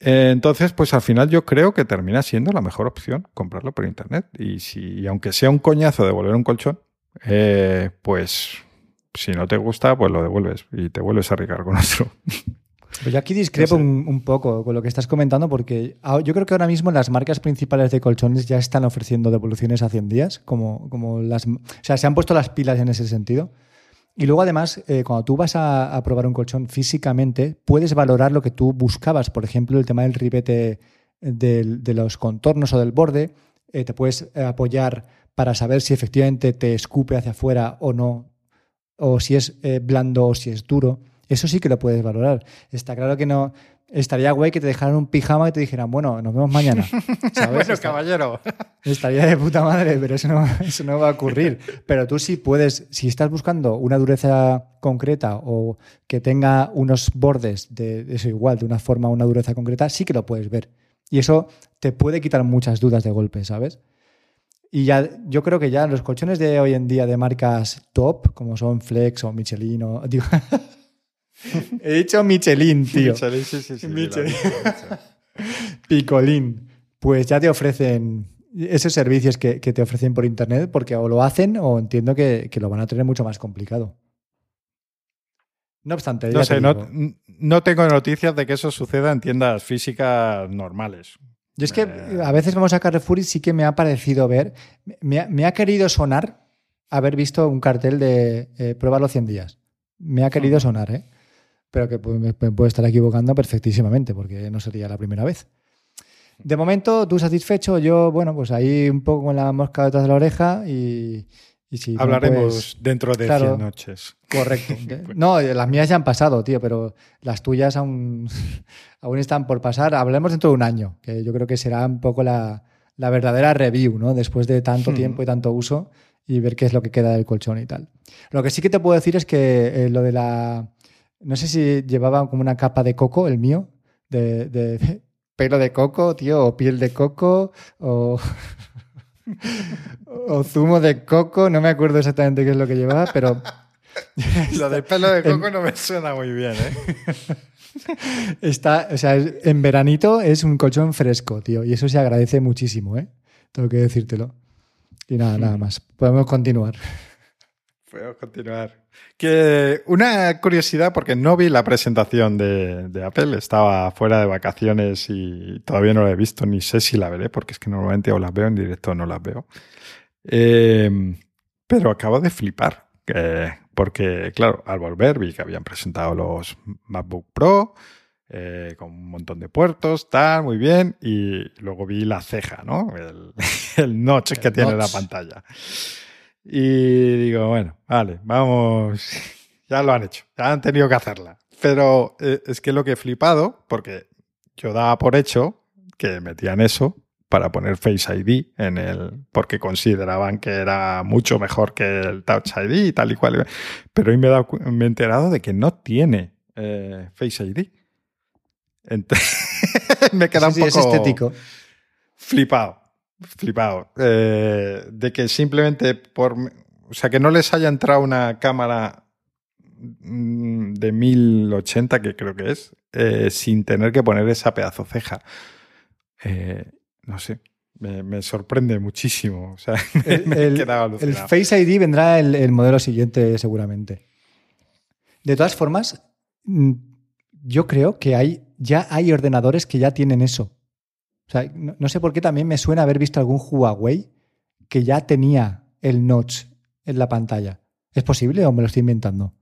Eh, entonces, pues al final yo creo que termina siendo la mejor opción comprarlo por internet. Y si, aunque sea un coñazo devolver un colchón, eh, pues si no te gusta, pues lo devuelves y te vuelves a arriesgar con otro. Pues yo aquí discrepo un, poco con lo que estás comentando, porque yo creo que ahora mismo las marcas principales de colchones ya están ofreciendo devoluciones a 100 días, como, como las. O sea, se han puesto las pilas en ese sentido. Y luego además, eh, cuando tú vas a, probar un colchón físicamente, puedes valorar lo que tú buscabas. Por ejemplo, el tema del ribete de los contornos o del borde. Eh, te puedes eh, apoyar para saber si efectivamente te escupe hacia afuera o no. o si es eh, blando o si es duro. Eso sí que lo puedes valorar. Está claro que no. Estaría guay que te dejaran un pijama y te dijeran, bueno, nos vemos mañana. ¿sabes? bueno, caballero. Estaría de puta madre, pero eso no, eso no va a ocurrir. Pero tú sí puedes, si estás buscando una dureza concreta o que tenga unos bordes de eso igual, de una forma, una dureza concreta, sí que lo puedes ver. Y eso te puede quitar muchas dudas de golpe, ¿sabes? Y ya, yo creo que ya los colchones de hoy en día de marcas top, como son Flex o Michelin o. Digo, he dicho Michelin, tío. Michelin, sí, sí, sí. Michelin. Picolín. Pues ya te ofrecen esos servicios que, te ofrecen por internet, porque o lo hacen o entiendo que, lo van a tener mucho más complicado. No obstante, no, sé, no, no, tengo noticias de que eso suceda en tiendas físicas normales. Yo es que eh. a veces vamos a Carrefour y sí que me ha parecido ver, me ha, querido sonar haber visto un cartel de eh, prueba los 100 días. Me ha querido sonar, ¿eh? Pero que me, puede estar equivocando perfectísimamente porque no sería la primera vez. De momento, tú satisfecho, yo, bueno, pues ahí un poco con la mosca detrás de la oreja y, Hablaremos dentro de 100 noches. Correcto. no, las mías ya han pasado, tío, pero las tuyas aún, aún están por pasar. Hablaremos dentro de un año, que yo creo que será un poco la, verdadera review, ¿no? Después de tanto hmm. tiempo y tanto uso y ver qué es lo que queda del colchón y tal. Lo que sí que te puedo decir es que eh, lo de la... No sé si llevaba como una capa de coco, el mío, de, de pelo de coco, tío, o piel de coco, o... o zumo de coco, no me acuerdo exactamente qué es lo que llevaba, pero... lo de pelo de coco no me suena muy bien, ¿eh? Está, o sea, en veranito es un colchón fresco, tío, y eso se agradece muchísimo, ¿eh? Tengo que decírtelo. Y nada, nada más. Podemos continuar. Podemos continuar. Que una curiosidad, porque no vi la presentación de, Apple, estaba fuera de vacaciones y todavía no la he visto, ni sé si la veré, porque es que normalmente o las veo en directo o no las veo. Em, pero acabo de flipar, porque claro, al volver vi que habían presentado los MacBook Pro, eh, con un montón de puertos, tal, muy bien, y luego vi la ceja, ¿no? El, notch que tiene la pantalla. Y digo, bueno, vale, vamos, ya lo han hecho, ya han tenido que hacerla. Pero eh, es que lo que he flipado, porque yo daba por hecho que metían eso para poner Face ID en el, porque consideraban que era mucho mejor que el Touch ID y tal y cual. Pero hoy me he, me he enterado de que no tiene eh, Face ID. me queda un poco estético. flipado flipado. Eh, de que simplemente por. O sea, que no les haya entrado una cámara mm, de 1080, que creo que es, eh, sin tener que poner esa pedazo ceja. Eh, no sé. Me, sorprende muchísimo. O sea, el, el, Face ID vendrá el, el modelo siguiente, seguramente. De todas formas, mm, yo creo que hay, ya hay ordenadores que ya tienen eso. O sea, no, sé por qué también me suena haber visto algún Huawei que ya tenía el notch en la pantalla. ¿Es posible o me lo estoy inventando?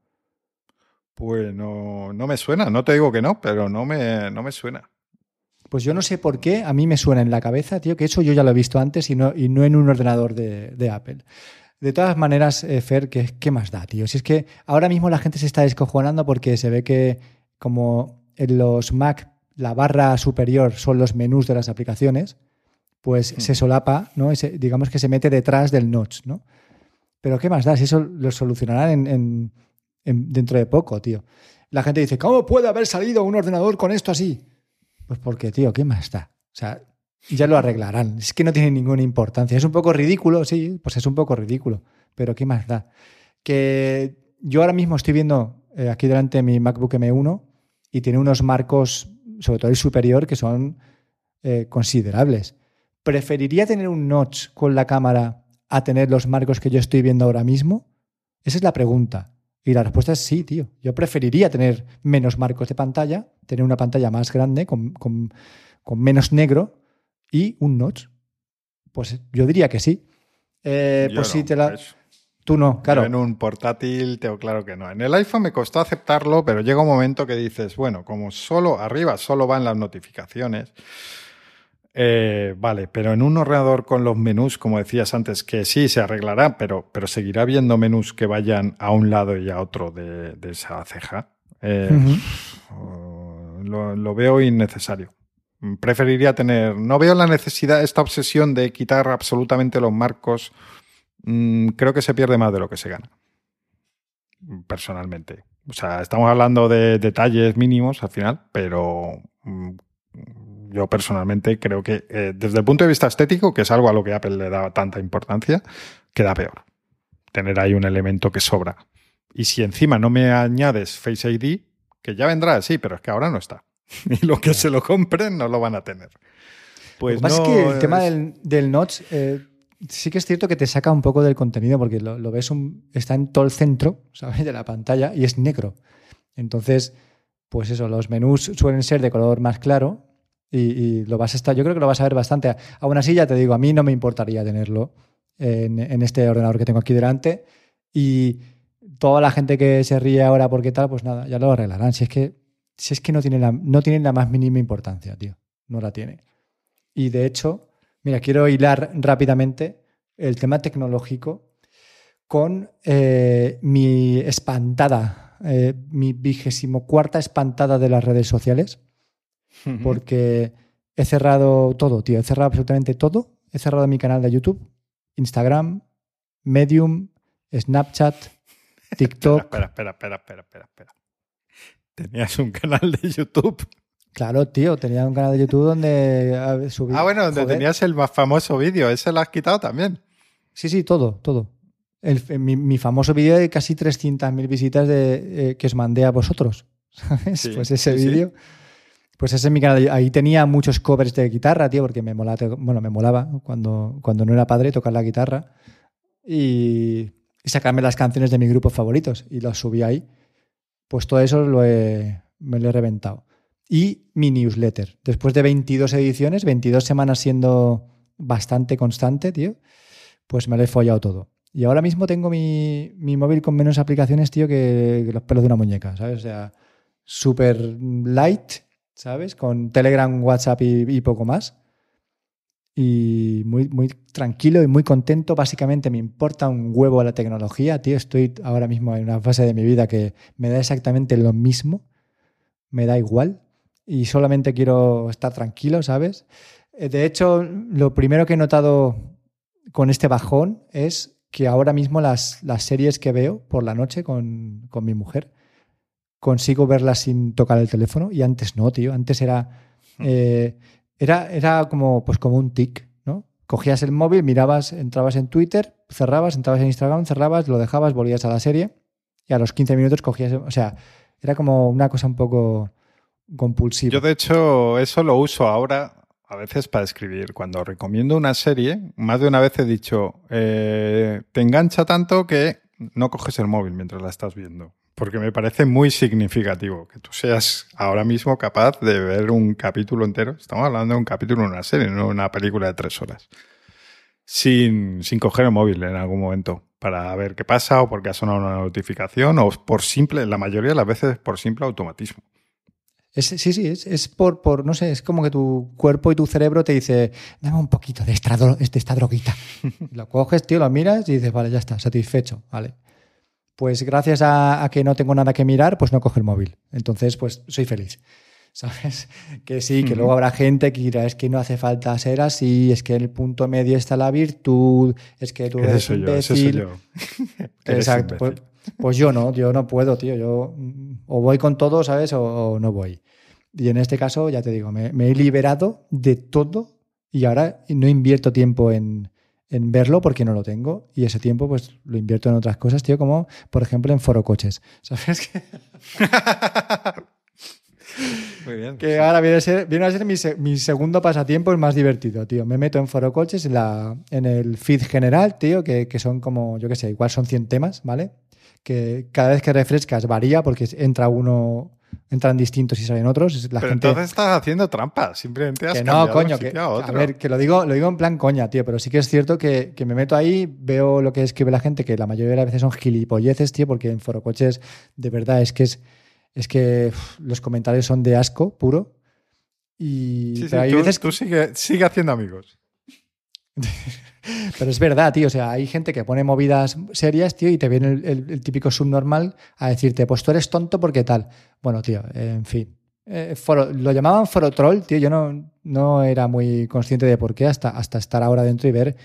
Pues no, me suena, no te digo que no, pero no me, no me suena. Pues yo no sé por qué, a mí me suena en la cabeza, tío, que eso yo ya lo he visto antes y no, y no en un ordenador de, Apple. De todas maneras, eh, Fer, ¿qué, ¿qué, más da, tío? Si es que ahora mismo la gente se está descojonando porque se ve que como en los Mac la barra superior son los menús de las aplicaciones, pues se solapa, ¿no? digamos que se mete detrás del notch, ¿no? Pero ¿qué más da? Si eso lo solucionarán en, dentro de poco, tío. La gente dice, ¿cómo puede haber salido un ordenador con esto así? Pues porque, tío, ¿qué más da? O sea, ya lo arreglarán. Es que no tiene ninguna importancia. Es un poco ridículo, sí, pues es un poco ridículo. Pero ¿qué más da? Que yo ahora mismo estoy viendo eh, aquí delante mi MacBook M1 y tiene unos marcos sobre todo el superior, que son eh, considerables. ¿Preferiría tener un notch con la cámara a tener los marcos que yo estoy viendo ahora mismo? Esa es la pregunta. Y la respuesta es sí, tío. Yo preferiría tener menos marcos de pantalla, tener una pantalla más grande, con, menos negro y un notch. Pues yo diría que sí. Eh, pues sí, te la. Tú no, claro. en un portátil tengo claro que no. En el iPhone me costó aceptarlo, pero llega un momento que dices, bueno, como solo arriba solo van las notificaciones, Eh, vale, pero en un ordenador con los menús, como decías antes, que sí se arreglará, pero, pero seguirá habiendo menús que vayan a un lado y a otro de, esa ceja. Eh, lo, lo, veo innecesario. Preferiría tener. No veo la necesidad, esta obsesión de quitar absolutamente los marcos. Mm, creo que se pierde más de lo que se gana. Personalmente. O sea, estamos hablando de detalles mínimos al final, pero mm, yo personalmente creo que eh, desde el punto de vista estético, que es algo a lo que Apple le da tanta importancia, queda peor. Tener ahí un elemento que sobra. Y si encima no me añades Face ID, que ya vendrá, sí, pero es que ahora no está. Y lo que se lo compren no lo van a tener. Pues lo que pasa es que el tema del, del notch eh, sí que es cierto que te saca un poco del contenido porque lo, ves, está en todo el centro ¿sabes? de la pantalla y es negro. Entonces, pues eso, los menús suelen ser de color más claro y, lo vas a estar, yo creo que lo vas a ver bastante. Aún así, ya te digo, a mí no me importaría tenerlo en, este ordenador que tengo aquí delante. Y toda la gente que se ríe ahora porque tal, pues nada, ya lo arreglarán. Si es que, si es que no, tiene la, no tiene la más mínima importancia, tío. No la tiene. Y de hecho, mira, quiero hilar rápidamente el tema tecnológico con eh, mi espantada, eh, mi vigésimo cuarta espantada de las redes sociales porque he cerrado todo, tío. He cerrado absolutamente todo. He cerrado mi canal de YouTube, Instagram, Medium, Snapchat, TikTok. espera, espera, espera, espera, espera, espera. ¿Tenías un canal de YouTube? Claro, tío, tenía un canal de YouTube donde subí. Ah, bueno, donde tenías el más famoso vídeo. ¿Ese lo has quitado también? Sí, sí, todo, todo. mi, famoso vídeo de casi 300.000 visitas de, eh, que os mandé a vosotros. ¿Sabes? pues ese vídeo. Pues ese es mi canal. Ahí tenía muchos covers de guitarra, tío, porque me molaba, bueno, me molaba cuando, cuando no era padre tocar la guitarra y, sacarme las canciones de mis grupos favoritos y los subí ahí. Pues todo eso lo he, me lo he reventado. Y mi newsletter. Después de 22 ediciones, 22 semanas siendo bastante constante, tío, pues me lo he follado todo. Y ahora mismo tengo mi, mi móvil con menos aplicaciones, tío, que, los pelos de una muñeca, ¿sabes? O sea, súper light ¿sabes? Con Telegram, WhatsApp y, poco más. Y muy, muy tranquilo y muy contento. Básicamente me importa un huevo la tecnología, tío. Estoy ahora mismo en una fase de mi vida que me da exactamente lo mismo. Me da igual. Y solamente quiero estar tranquilo, ¿sabes? Eh, de hecho, lo primero que he notado con este bajón es que ahora mismo las, las series que veo por la noche con, con mi mujer consigo verla sin tocar el teléfono y antes no, tío. Antes era, hmm. eh, era, era como, pues como un tic, ¿no? Cogías el móvil, mirabas, entrabas en Twitter, cerrabas, entrabas en Instagram, cerrabas, lo dejabas, volvías a la serie y a los 15 minutos cogías, o sea, era como una cosa un poco Yo de hecho eso lo uso ahora a veces para escribir. Cuando recomiendo una serie, más de una vez he dicho, eh, te engancha tanto que no coges el móvil mientras la estás viendo porque me parece muy significativo que tú seas ahora mismo capaz de ver un capítulo entero. Estamos hablando de un capítulo en una serie, no una película de tres horas. Sin, sin coger el móvil en algún momento para ver qué pasa o porque ha sonado una notificación o por simple, la mayoría de las veces por simple automatismo. Sí, sí, es, por, por, no sé, es como que tu cuerpo y tu cerebro te dice, dame un poquito de esta, de esta droguita. lo coges, tío, lo miras y dices, vale, ya está, satisfecho, vale pues gracias a, que no tengo nada que mirar, pues no cojo el móvil. Entonces, pues soy feliz. ¿Sabes? Que sí, que luego habrá gente que dirá, es que no hace falta ser así, es que en el punto medio está la virtud, es que tú eres un imbécil. Yo, Exacto. Pues, pues, yo no, yo no puedo, tío. Yo o voy con todo, ¿sabes? O, no voy. Y en este caso, ya te digo, me he liberado de todo y ahora no invierto tiempo en, en verlo porque no lo tengo y ese tiempo pues lo invierto en otras cosas, tío, como por ejemplo en forocoches. ¿Sabes qué? Muy bien. Que ahora viene a ser, viene a ser mi, segundo pasatiempo, el más divertido, tío. Me meto en forocoches en, la, en el feed general, tío, que, que son como, yo qué sé, igual son 100 temas, ¿vale? Que cada vez que refrescas varía porque entra uno entran distintos y salen otros. La pero entonces estás haciendo trampa, simplemente has que no, coño, que, a, ver, que lo digo, lo digo en plan coña, tío, pero sí que es cierto que, me meto ahí, veo lo que escribe la gente, que la mayoría de las veces son gilipolleces, tío, porque en forocoches de verdad es que es, es que los comentarios son de asco puro. Y Sí, sí, hay tú, veces tú sigue, sigue haciendo amigos. Pero es verdad, tío. O sea, hay gente que pone movidas serias, tío, y te viene el, típico subnormal a decirte, pues tú eres tonto porque tal. Bueno, tío, en fin. Eh, lo llamaban foro troll, tío. Yo no, no era muy consciente de por qué hasta, hasta estar ahora dentro y ver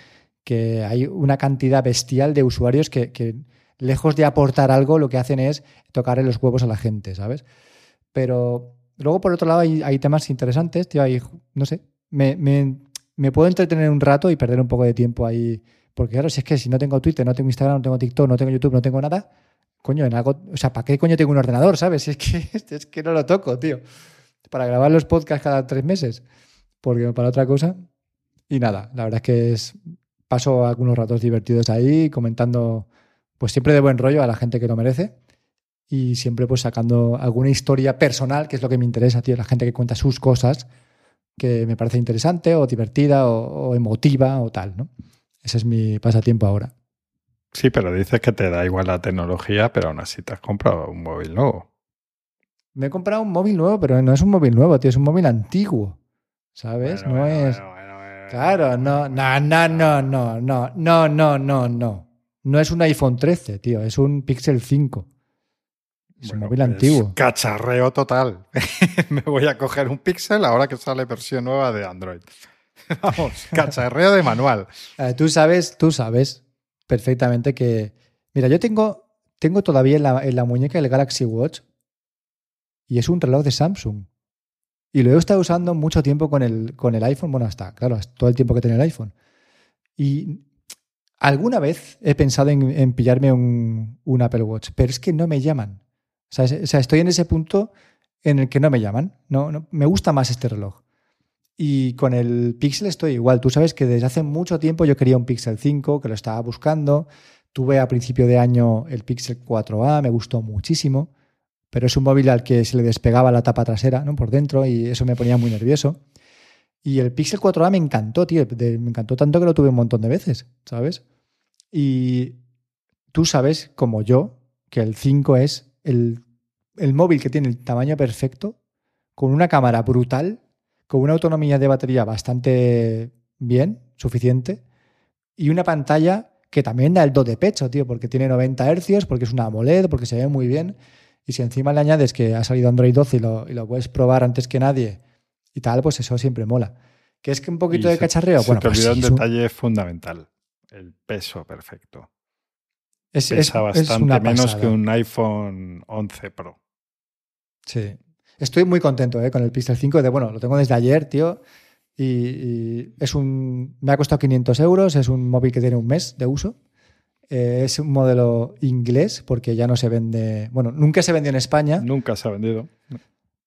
que hay una cantidad bestial de usuarios que, que, lejos de aportar algo, lo que hacen es tocarle los huevos a la gente, ¿sabes? Pero luego, por otro lado, hay, temas interesantes, tío. Hay, no sé, me, me puedo entretener un rato y perder un poco de tiempo ahí. Porque claro, si es que si no tengo Twitter, no tengo Instagram, no tengo TikTok, no tengo YouTube, no tengo nada, coño, en algo, o sea, ¿para qué coño tengo un ordenador, sabes? Es que, es que no lo toco, tío. Para grabar los podcasts cada tres meses. Porque para otra cosa. Y nada, la verdad es que es, paso algunos ratos divertidos ahí, comentando, pues siempre de buen rollo a la gente que lo merece. Y siempre pues sacando alguna historia personal, que es lo que me interesa, tío, la gente que cuenta sus cosas, que me parece interesante o divertida o, o emotiva o tal, ¿no? Ese es mi pasatiempo ahora. Sí, pero dices que te da igual la tecnología, pero aún así te has comprado un móvil nuevo. Me he comprado un móvil nuevo, pero no es un móvil nuevo, tío, es un móvil antiguo. ¿Sabes? Bueno, no bueno, es. bueno. Claro, no, no, no, no, no, no, no, no, no, no. No es un iPhone 13, tío, es un Pixel 5. Es un móvil antiguo. Cacharreo total. Me voy a coger un Pixel ahora que sale versión nueva de Android. Vamos, cacharreo de manual. Eh, tú sabes, tú sabes perfectamente que. Mira, yo tengo, tengo todavía en la, en la muñeca el Galaxy Watch y es un reloj de Samsung. Y lo he estado usando mucho tiempo con el, con el iPhone. Bueno, hasta, claro, hasta todo el tiempo que tenía el iPhone. Y alguna vez he pensado en, en pillarme un, un Apple Watch, pero es que no me llaman. O sea, estoy en ese punto en el que no me llaman. No, me gusta más este reloj. Y con el Pixel estoy igual. Tú sabes que desde hace mucho tiempo yo quería un Pixel 5, que lo estaba buscando. Tuve a principio de año el Pixel 4A, me gustó muchísimo, pero es un móvil al que se le despegaba la tapa trasera ¿no? por dentro y eso me ponía muy nervioso. Y el Pixel 4A me encantó, tío. me encantó tanto que lo tuve un montón de veces, ¿sabes? Y tú sabes, como yo, que el 5 es el, el móvil que tiene el tamaño perfecto, con una cámara brutal, con una autonomía de batería bastante bien, suficiente, y una pantalla que también da el do de pecho, tío, porque tiene 90 Hz, porque es una AMOLED, porque se ve muy bien. Y si encima le añades que ha salido Android 12 y lo, y lo puedes probar antes que nadie y tal, pues eso siempre mola. ¿Que es que un poquito Y de se- cacharreo? Se bueno, te pues olvidó sí, un es un- detalle fundamental. El peso perfecto. Es, es- Pesa es bastante menos pasada. que un iPhone 11 Pro. Sí. Estoy muy contento ¿eh? con el Pixel 5. De, bueno, lo tengo desde ayer, tío. Y, y es un. Me ha costado 500 euros. Es un móvil que tiene un mes de uso. Eh, es un modelo inglés porque ya no se vende. Bueno, nunca se vendió en España. Nunca se ha vendido.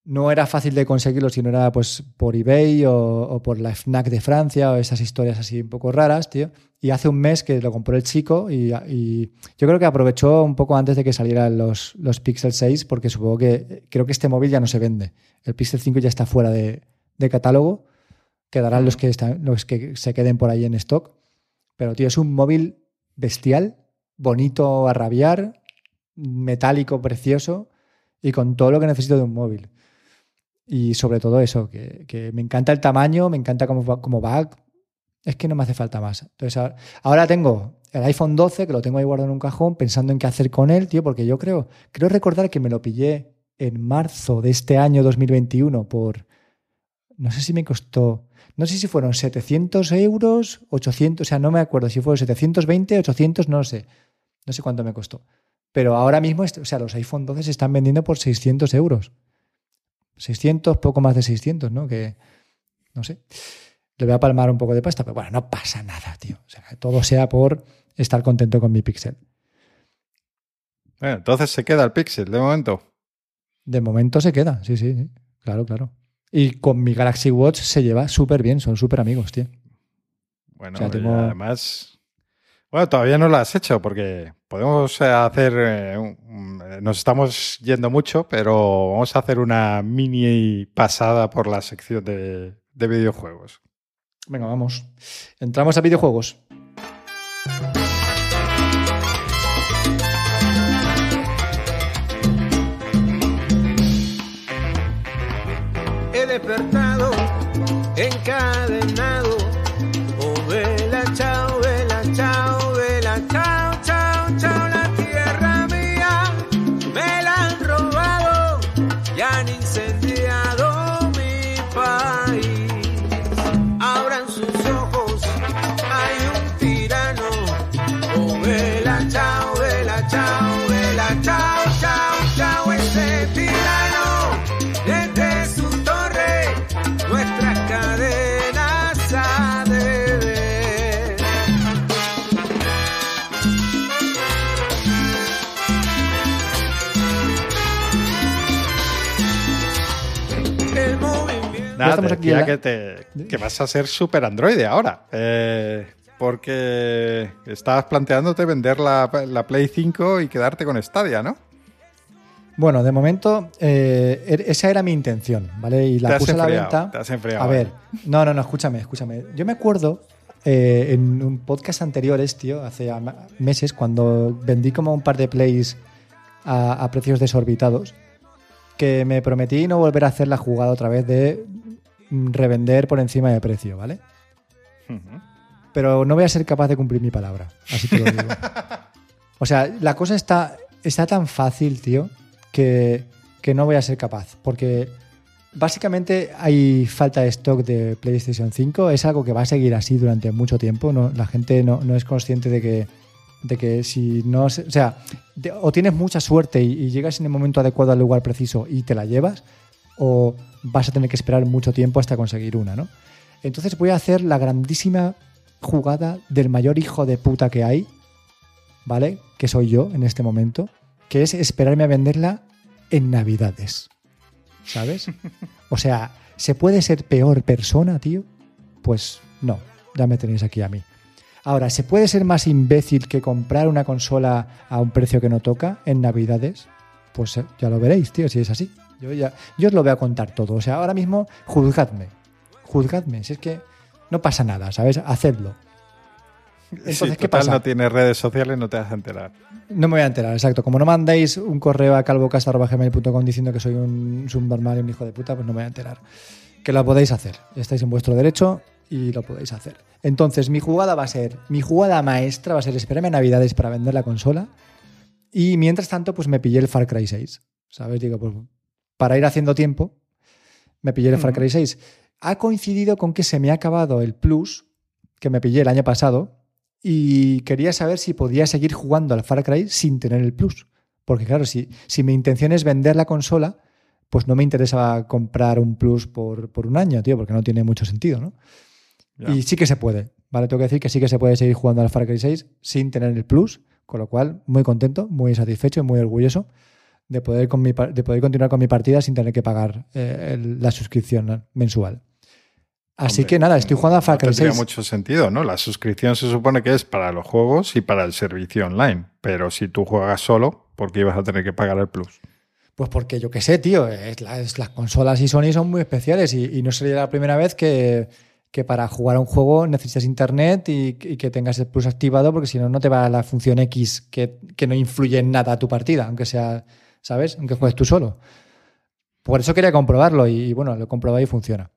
No era fácil de conseguirlo si no era pues, por eBay o, o por la FNAC de Francia o esas historias así un poco raras, tío. Y hace un mes que lo compró el chico y, y yo creo que aprovechó un poco antes de que salieran los, los Pixel 6 porque supongo que creo que este móvil ya no se vende. El Pixel 5 ya está fuera de, de catálogo. Quedarán los que, están, los que se queden por ahí en stock. Pero, tío, es un móvil bestial, bonito a rabiar, metálico, precioso y con todo lo que necesito de un móvil. Y sobre todo eso, que, que me encanta el tamaño, me encanta cómo va, cómo va. Es que no me hace falta más. Entonces, ahora, tengo el iPhone 12, que lo tengo ahí guardado en un cajón, pensando en qué hacer con él, tío, porque yo creo, creo recordar que me lo pillé en marzo de este año 2021 por, no sé si me costó, no sé si fueron 700 euros, 800, o sea, no me acuerdo si fueron 720, 800, no sé, no sé cuánto me costó. Pero ahora mismo, o sea, los iPhone 12 se están vendiendo por 600 euros. 600, poco más de 600, ¿no? Que, no sé. Le voy a palmar un poco de pasta, pero bueno, no pasa nada, tío. O sea, todo sea por estar contento con mi Pixel. Bueno, entonces se queda el Pixel de momento. De momento se queda, sí, sí, sí. Claro, claro. Y con mi Galaxy Watch se lleva súper bien, son súper amigos, tío. Bueno, O sea, y tengo- además. Bueno, todavía no lo has hecho porque podemos eh, hacer. eh, eh, nos estamos yendo mucho, pero vamos a hacer una mini pasada por la sección de, de videojuegos. Venga, vamos. Entramos a videojuegos. Decía que, te, que vas a ser super Android ahora. Eh, porque estabas planteándote vender la, la, Play 5 y quedarte con Stadia, ¿no? Bueno, de momento eh, er, esa era mi intención, ¿vale? Y la puse a la venta. Te has enfriado. A ver, no, no, no, escúchame, escúchame. Yo me acuerdo eh, en un podcast anteriores, tío, hace meses, cuando vendí como un par de plays a, a precios desorbitados, que me prometí no volver a hacer la jugada otra vez de revender por encima de precio, ¿vale? Pero no voy a ser capaz de cumplir mi palabra, así te lo digo. o sea, la cosa está, está tan fácil, tío, que, que no voy a ser capaz, porque básicamente hay falta de stock de PlayStation 5, es algo que va a seguir así durante mucho tiempo, no, la gente no, no es consciente de que de que si no, o sea, o tienes mucha suerte y, y, llegas en el momento adecuado al lugar preciso y te la llevas, o vas a tener que esperar mucho tiempo hasta conseguir una, ¿no? Entonces voy a hacer la grandísima jugada del mayor hijo de puta que hay, ¿vale? Que soy yo en este momento, que es esperarme a venderla en Navidades. ¿Sabes? O sea, ¿se puede ser peor persona, tío? Pues no, ya me tenéis aquí a mí. Ahora, ¿se puede ser más imbécil que comprar una consola a un precio que no toca en Navidades? Pues eh, ya lo veréis, tío, si es así. Yo, ya, yo os lo voy a contar todo. O sea, ahora mismo juzgadme. Juzgadme. Si es que no pasa nada, ¿sabes? Hacedlo. Entonces, ¿qué pasa? no tienes redes sociales, no te vas a enterar. No me voy a enterar, exacto. Como no mandáis un correo a calvocast.gmail.com diciendo que soy un subnormal y un hijo de puta, pues no me voy a enterar. Que lo podéis hacer. Estáis en vuestro derecho y lo podéis hacer. Entonces, mi jugada va a ser, mi jugada maestra va a ser esperarme a Navidades para vender la consola. Y mientras tanto, pues me pillé el Far Cry 6. ¿Sabes? Digo, pues para ir haciendo tiempo, me pillé el Far Cry 6. Ha coincidido con que se me ha acabado el Plus, que me pillé el año pasado, y quería saber si podía seguir jugando al Far Cry sin tener el Plus. Porque claro, si, si mi intención es vender la consola, pues no me interesaba comprar un Plus por, por un año, tío, porque no tiene mucho sentido, ¿no? Y sí que se puede, ¿vale? Tengo que decir que sí que se puede seguir jugando al Far Cry 6 sin tener el Plus, con lo cual muy contento, muy satisfecho y muy orgulloso de poder, con mi, de poder continuar con mi partida sin tener que pagar eh, el, la suscripción mensual. Así que nada, estoy jugando a Far Cry no 6. Tiene mucho sentido, ¿no? La suscripción se supone que es para los juegos y para el servicio online. Pero si tú juegas solo, ¿por qué ibas a tener que pagar el plus? Pues porque yo qué sé, tío. Es, las consolas y Sony son muy especiales y, y, no sería la primera vez que, que para jugar a un juego necesitas internet y, y, que tengas el plus activado, porque si no, no te va la función X que, que no influye en nada a tu partida, aunque sea ¿sabes? Aunque juegues tú solo. Por eso quería comprobarlo y, bueno, lo he comprobado y funciona.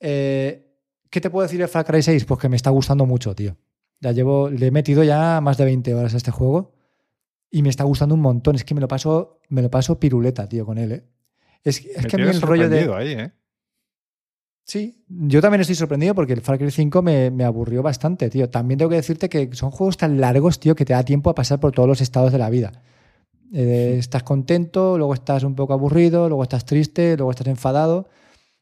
Eh, ¿Qué te puedo decir de Far Cry 6? Pues que me está gustando mucho, tío. Ya llevo, le he metido ya más de 20 horas a este juego y me está gustando un montón. Es que me lo paso, me lo paso piruleta, tío, con él, ¿eh? Es, es que a mí el rollo de. Ahí, ¿eh? Sí, yo también estoy sorprendido porque el Far Cry 5 me, me, aburrió bastante, tío. También tengo que decirte que son juegos tan largos, tío, que te da tiempo a pasar por todos los estados de la vida. Eh, estás contento, luego estás un poco aburrido, luego estás triste, luego estás enfadado.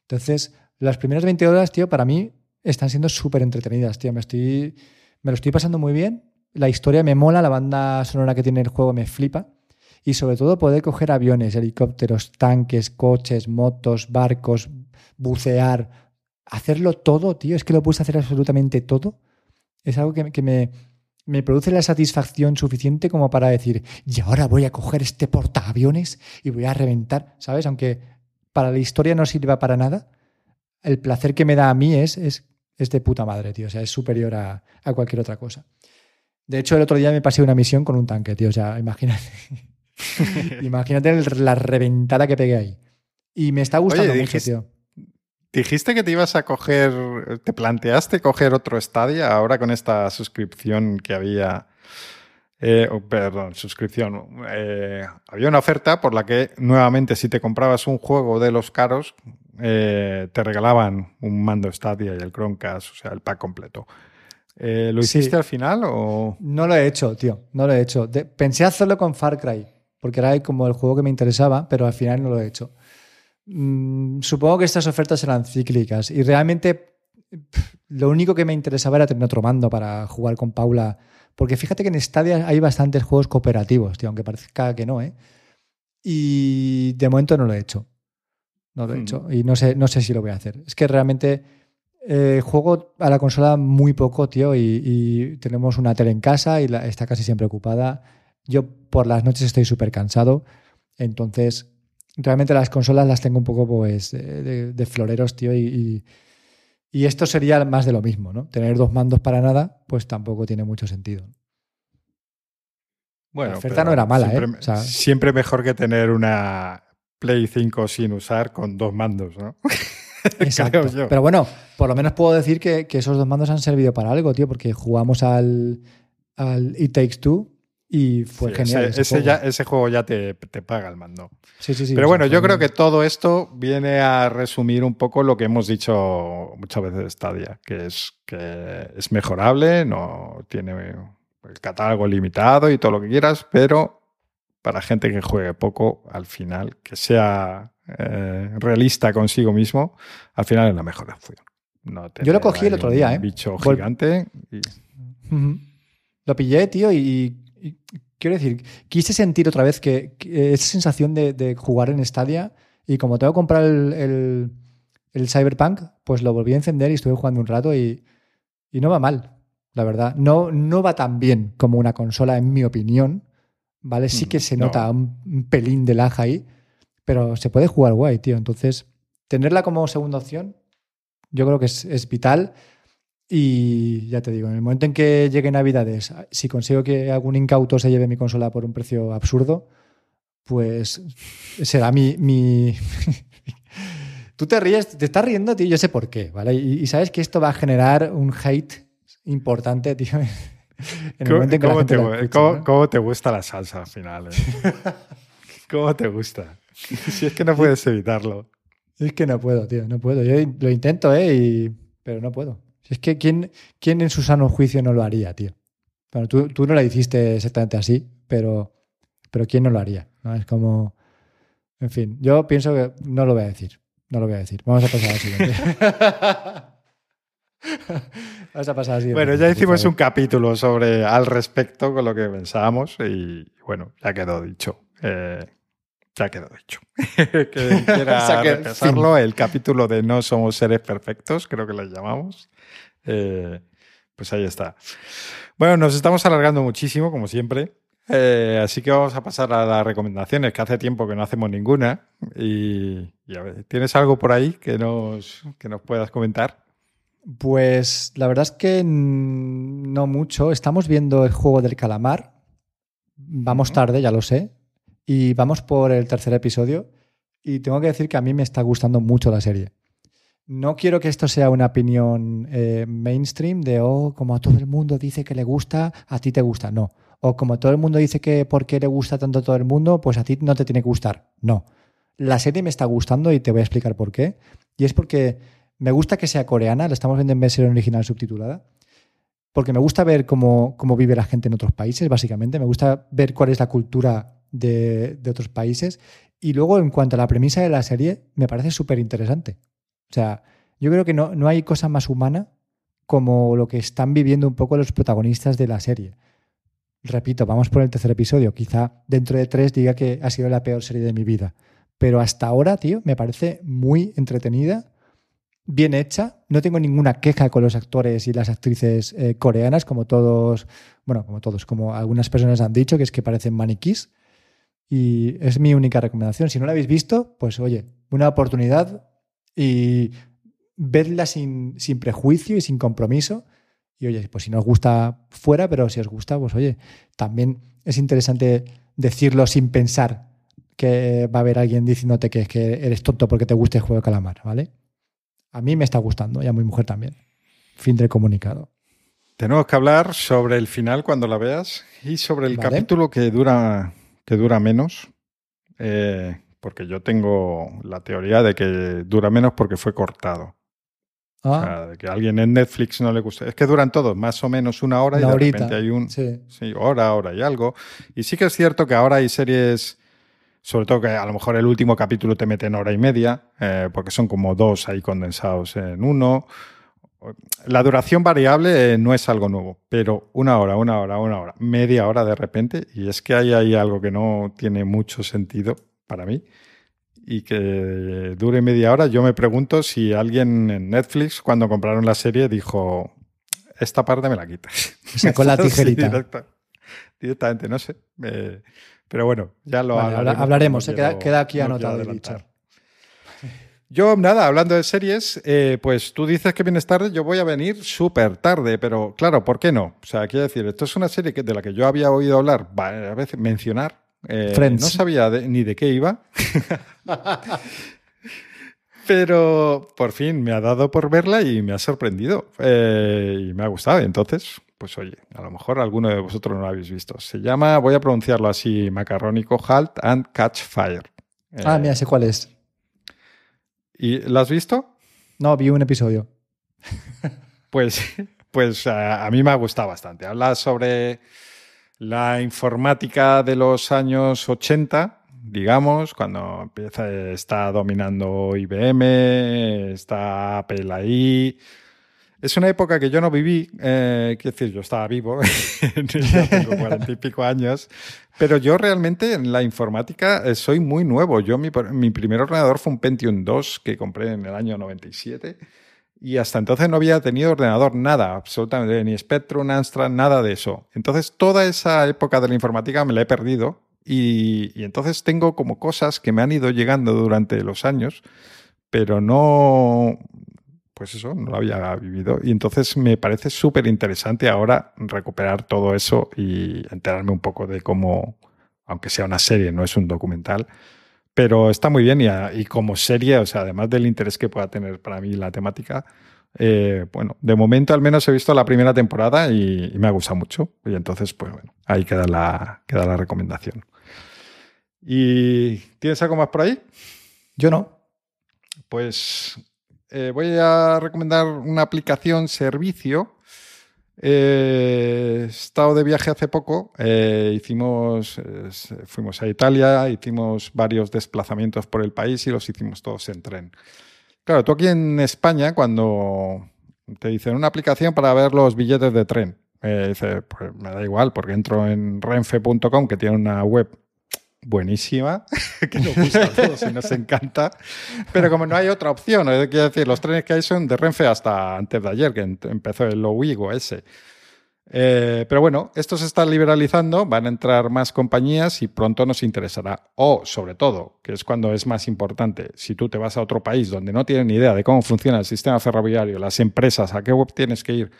Entonces, las primeras 20 horas, tío, para mí están siendo súper entretenidas, tío. Me, estoy, me lo estoy pasando muy bien. La historia me mola, la banda sonora que tiene el juego me flipa. Y sobre todo poder coger aviones, helicópteros, tanques, coches, motos, barcos, bucear, hacerlo todo, tío. Es que lo puedes hacer absolutamente todo. Es algo que, que me, me produce la satisfacción suficiente como para decir, y ahora voy a coger este portaaviones y voy a reventar, ¿sabes? Aunque para la historia no sirva para nada, el placer que me da a mí es, es, es de puta madre, tío. O sea, es superior a, a, cualquier otra cosa. De hecho, el otro día me pasé una misión con un tanque, tío. O sea, imagínate. imagínate la reventada que pegué ahí. Y me está gustando Oye, mucho, dijiste, tío. Dijiste que te ibas a coger, te planteaste coger otro Stadia ahora con esta suscripción que había. Eh, oh, perdón, suscripción. Eh, había una oferta por la que nuevamente si te comprabas un juego de los caros, eh, te regalaban un mando Stadia y el Chromecast, o sea, el pack completo. Eh, ¿Lo hiciste sí. al final o...? No lo he hecho, tío, no lo he hecho. De, pensé hacerlo con Far Cry, porque era como el juego que me interesaba, pero al final no lo he hecho. Mm, supongo que estas ofertas eran cíclicas y realmente pff, lo único que me interesaba era tener otro mando para jugar con Paula. Porque fíjate que en Stadia hay bastantes juegos cooperativos, tío, aunque parezca que no, ¿eh? Y de momento no lo he hecho. No lo he hecho. Y no sé, no sé si lo voy a hacer. Es que realmente eh, juego a la consola muy poco, tío, y, tenemos una tele en casa y está casi siempre ocupada. Yo por las noches estoy súper cansado, entonces realmente las consolas las tengo un poco pues de, floreros, tío, y, y, esto sería más de lo mismo, ¿no? Tener dos mandos para nada, pues tampoco tiene mucho sentido. Bueno, la oferta no era mala, siempre, ¿eh? siempre mejor que tener una Play 5 sin usar con dos mandos, ¿no? Exacto. Pero bueno, por lo menos puedo decir que, esos dos mandos han servido para algo, tío, porque jugamos al, al It Takes Two y fue genial. Ese, ese, juego. Ya, ese, juego. ya, te, paga el mando. Sí, sí, sí. Pero bueno, yo creo que todo esto viene a resumir un poco lo que hemos dicho muchas veces de Stadia, que es que es mejorable, no tiene el catálogo limitado y todo lo que quieras, pero para gente que juegue poco, al final, que sea eh, realista consigo mismo, al final es la mejor opción. Yo lo cogí el otro día, ¿eh? Bicho gigante. Lo pillé, tío, y, quiero decir, quise sentir otra vez que, esa sensación de, jugar en Stadia y como tengo que comprar el, Cyberpunk, pues lo volví a encender y estuve jugando un rato y, no va mal, la verdad. No, no va tan bien como una consola, en mi opinión. ¿Vale? Sí que mm, se nota un, pelín de lag ahí, pero se puede jugar guay, tío. Entonces, tenerla como segunda opción, yo creo que es, vital. Y ya te digo, en el momento en que llegue Navidades, si consigo que algún incauto se lleve mi consola por un precio absurdo, pues será mi. mi... Tú te ríes, te estás riendo, tío, yo sé por qué, ¿vale? Y, y, sabes que esto va a generar un hate importante, tío. ¿Cómo, te, gusta la salsa al final? Eh? ¿Cómo te gusta? Si es que no puedes evitarlo. Es que no puedo, tío, no puedo. Yo lo intento, ¿eh? pero no puedo. Es que ¿quién, ¿quién en su sano juicio no lo haría, tío? Bueno, tú, tú no la hiciste exactamente así, pero, pero ¿quién no lo haría? ¿No? Es como... En fin, yo pienso que no lo voy a decir. No lo voy a decir. Vamos a pasar al siguiente. Vamos a pasar así. Bueno, ya hicimos un capítulo sobre al respecto con lo que pensábamos y bueno, ya quedó dicho. Eh, ya quedó dicho. que quiera repasarlo, el capítulo de No somos seres perfectos, creo que lo llamamos. Eh, pues ahí está. Bueno, nos estamos alargando muchísimo, como siempre. Eh, así que vamos a pasar a las recomendaciones, que hace tiempo que no hacemos ninguna. Y, y a ver, ¿tienes algo por ahí que nos, que nos puedas comentar? Pues la verdad es que no mucho. Estamos viendo el juego del calamar. Vamos tarde, ya lo sé. Y vamos por el tercer episodio. Y tengo que decir que a mí me está gustando mucho la serie. No quiero que esto sea una opinión eh, mainstream de, oh, como a todo el mundo dice que le gusta, a ti te gusta. No. O como todo el mundo dice que por qué le gusta tanto a todo el mundo, pues a ti no te tiene que gustar. No. La serie me está gustando y te voy a explicar por qué. Y es porque me gusta que sea coreana, la estamos viendo en versión original subtitulada, porque me gusta ver cómo, cómo, vive la gente en otros países, básicamente. Me gusta ver cuál es la cultura de, de otros países. Y luego, en cuanto a la premisa de la serie, me parece súper interesante. O sea, yo creo que no, no hay cosa más humana como lo que están viviendo un poco los protagonistas de la serie. Repito, vamos por el tercer episodio. Quizá dentro de tres diga que ha sido la peor serie de mi vida. Pero hasta ahora, tío, me parece muy entretenida bien hecha. No tengo ninguna queja con los actores y las actrices eh, coreanas, como todos, bueno, como todos, como algunas personas han dicho, que es que parecen maniquís. Y es mi única recomendación. Si no la habéis visto, pues oye, una oportunidad y vedla sin, sin prejuicio y sin compromiso. Y oye, pues si no os gusta fuera, pero si os gusta, pues oye, también es interesante decirlo sin pensar que va a haber alguien diciéndote que, que eres tonto porque te gusta el juego de calamar, ¿vale? A mí me está gustando y a mi mujer también. Fin del comunicado. Tenemos que hablar sobre el final cuando la veas y sobre el capítulo que dura, que dura menos. Eh, porque yo tengo la teoría de que dura menos porque fue cortado. Ah. O sea, de que a alguien en Netflix no le gusta. Es que duran todos más o menos una hora y de repente hay un. Sí. sí, hora, hora y algo. Y sí que es cierto que ahora hay series sobre todo que a lo mejor el último capítulo te mete en hora y media, eh, porque son como dos ahí condensados en uno. La duración variable eh, no es algo nuevo, pero una hora, una hora, una hora, media hora de repente, y es que hay ahí algo que no tiene mucho sentido para mí. y que dure media hora, yo me pregunto si alguien en Netflix, cuando compraron la serie, dijo, esta parte me la quitas. Sacó la tijerita. directamente, no sé. pero bueno, ya lo hablaremos. ¿eh? queda, aquí anotado dicho. Yo, nada, hablando de series, eh, pues tú dices que vienes tarde, yo voy a venir súper tarde, pero claro, ¿por qué no? O sea, quiero decir, esto es una serie de la que yo había oído hablar, a veces mencionar, eh, no sabía ni de qué iba. Pero por fin me ha dado por verla y me ha sorprendido eh, y me ha gustado. Entonces, pues oye, a lo mejor alguno de vosotros no lo habéis visto. Se llama, voy a pronunciarlo así, macarrónico, Halt and Catch Fire. ah, mira, sé cuál es. ¿Y lo has visto? No, vi un episodio. pues, pues a, a mí me ha gustado bastante. Habla sobre la informática de los años 80, digamos, cuando empieza, está dominando IBM, está Apple ahí. Es una época que yo no viví, eh, quiero decir, yo estaba vivo, ya tengo cuarenta y pico años, pero yo realmente en la informática eh, soy muy nuevo. Yo mi, mi primer ordenador fue un Pentium 2 que compré en el año 97 y hasta entonces no había tenido ordenador, nada, absolutamente, ni Spectrum, Amstrad, nada de eso. Entonces toda esa época de la informática me la he perdido y, entonces tengo como cosas que me han ido llegando durante los años, pero no, pues eso, no lo había vivido. Y entonces me parece súper interesante ahora recuperar todo eso y enterarme un poco de cómo, aunque sea una serie, no es un documental, pero está muy bien y, como serie, o sea, además del interés que pueda tener para mí la temática, eh, bueno, de momento al menos he visto la primera temporada y, me ha gustado mucho. Y entonces, pues bueno, ahí queda la, queda la recomendación. ¿Y tienes algo más por ahí? Yo no. Pues eh, voy a recomendar una aplicación servicio he estado de viaje hace poco, eh, fuimos a Italia, hicimos varios desplazamientos por el país y los hicimos todos en tren. Claro, tú aquí en España, cuando te dicen una aplicación para ver los billetes de tren, eh, dice, pues me da igual, porque entro en renfe.com, que tiene una web buenísima, que nos gusta a todos y nos encanta, pero como no hay otra opción, quiero decir, los trenes que hay son de Renfe hasta antes de ayer, que empezó el Lowigo ese. Eh, pero bueno, esto se está liberalizando, van a entrar más compañías y pronto nos interesará. O, sobre todo, que es cuando es más importante, si tú te vas a otro país donde no tienen ni idea de cómo funciona el sistema ferroviario, las empresas, a qué web tienes que ir,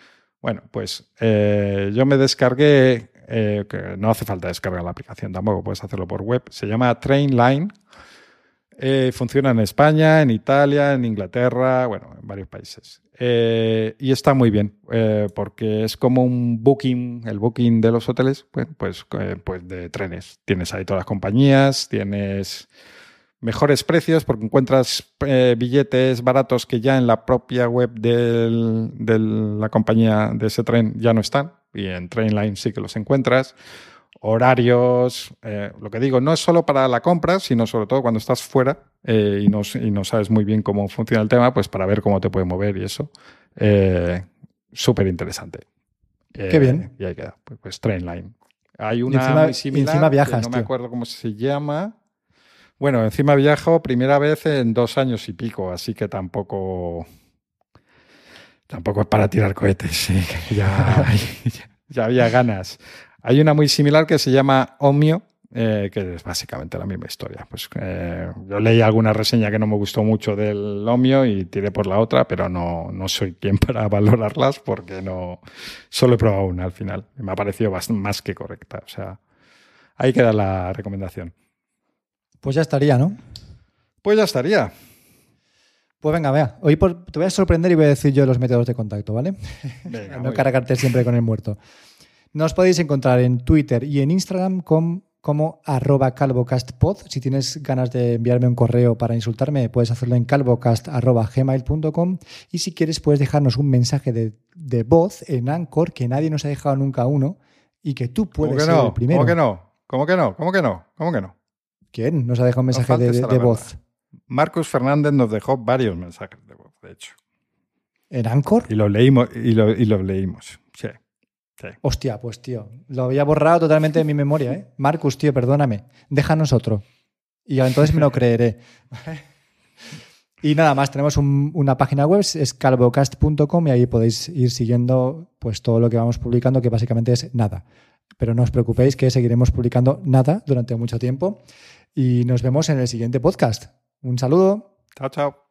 bueno, pues eh, yo me descargué eh, que no hace falta descargar la aplicación tampoco, puedes hacerlo por web. Se llama Trainline. Eh, funciona en España, en Italia, en Inglaterra, bueno, en varios países. Eh, y está muy bien, porque es como un booking, el booking de los hoteles, pues, pues, pues de trenes. Tienes ahí todas las compañías, tienes mejores precios porque encuentras billetes baratos que ya en la propia web de la compañía de ese tren ya no están y en Trainline sí que los encuentras. Horarios, eh, lo que digo, no es solo para la compra, sino sobre todo cuando estás fuera eh, y, no, y, no, sabes muy bien cómo funciona el tema, pues para ver cómo te puede mover y eso. Eh, súper interesante. Qué bien. Y ahí queda, pues, pues Trainline. Hay una encima, muy similar, encima viajas, no me acuerdo cómo se llama. Bueno, encima viajo primera vez en dos años y pico, así que tampoco Tampoco es para tirar cohetes, ya, ya, había ganas. Hay una muy similar que se llama Omio, eh, que es básicamente la misma historia. Pues eh, yo leí alguna reseña que no me gustó mucho del Omio y tiré por la otra, pero no, no soy quien para valorarlas porque no solo he probado una al final. Me ha parecido más que correcta. O sea, ahí queda la recomendación. Pues ya estaría, ¿no? Pues ya estaría. Pues venga, vea. Hoy te voy a sorprender y voy a decir yo los métodos de contacto, ¿vale? Venga, no cargarte siempre con el muerto. Nos podéis encontrar en Twitter y en Instagram como arroba calvocastpod. Si tienes ganas de enviarme un correo para insultarme, puedes hacerlo en calvocast.gmail.com y si quieres puedes dejarnos un mensaje de, voz en Anchor, que nadie nos ha dejado nunca uno y que tú puedes ser el primero. ¿Cómo que no? ¿Cómo que no? ¿Cómo que no? ¿Cómo que no? ¿Quién nos ha dejado un mensaje de voz? Marcus Fernández nos dejó varios mensajes de voz, de hecho. ¿En Anchor? Y los leímos, y lo, y leímos. Sí, Hostia, pues tío, lo había borrado totalmente de mi memoria, ¿eh? Marcus, tío, perdóname. Déjanos otro. Y entonces me lo creeré. Y nada más, tenemos una página web, es calvocast.com y ahí podéis ir siguiendo pues todo lo que vamos publicando, que básicamente es nada. Pero no os preocupéis que seguiremos publicando nada durante mucho tiempo y nos vemos en el siguiente podcast. Un saludo. Chao, chao.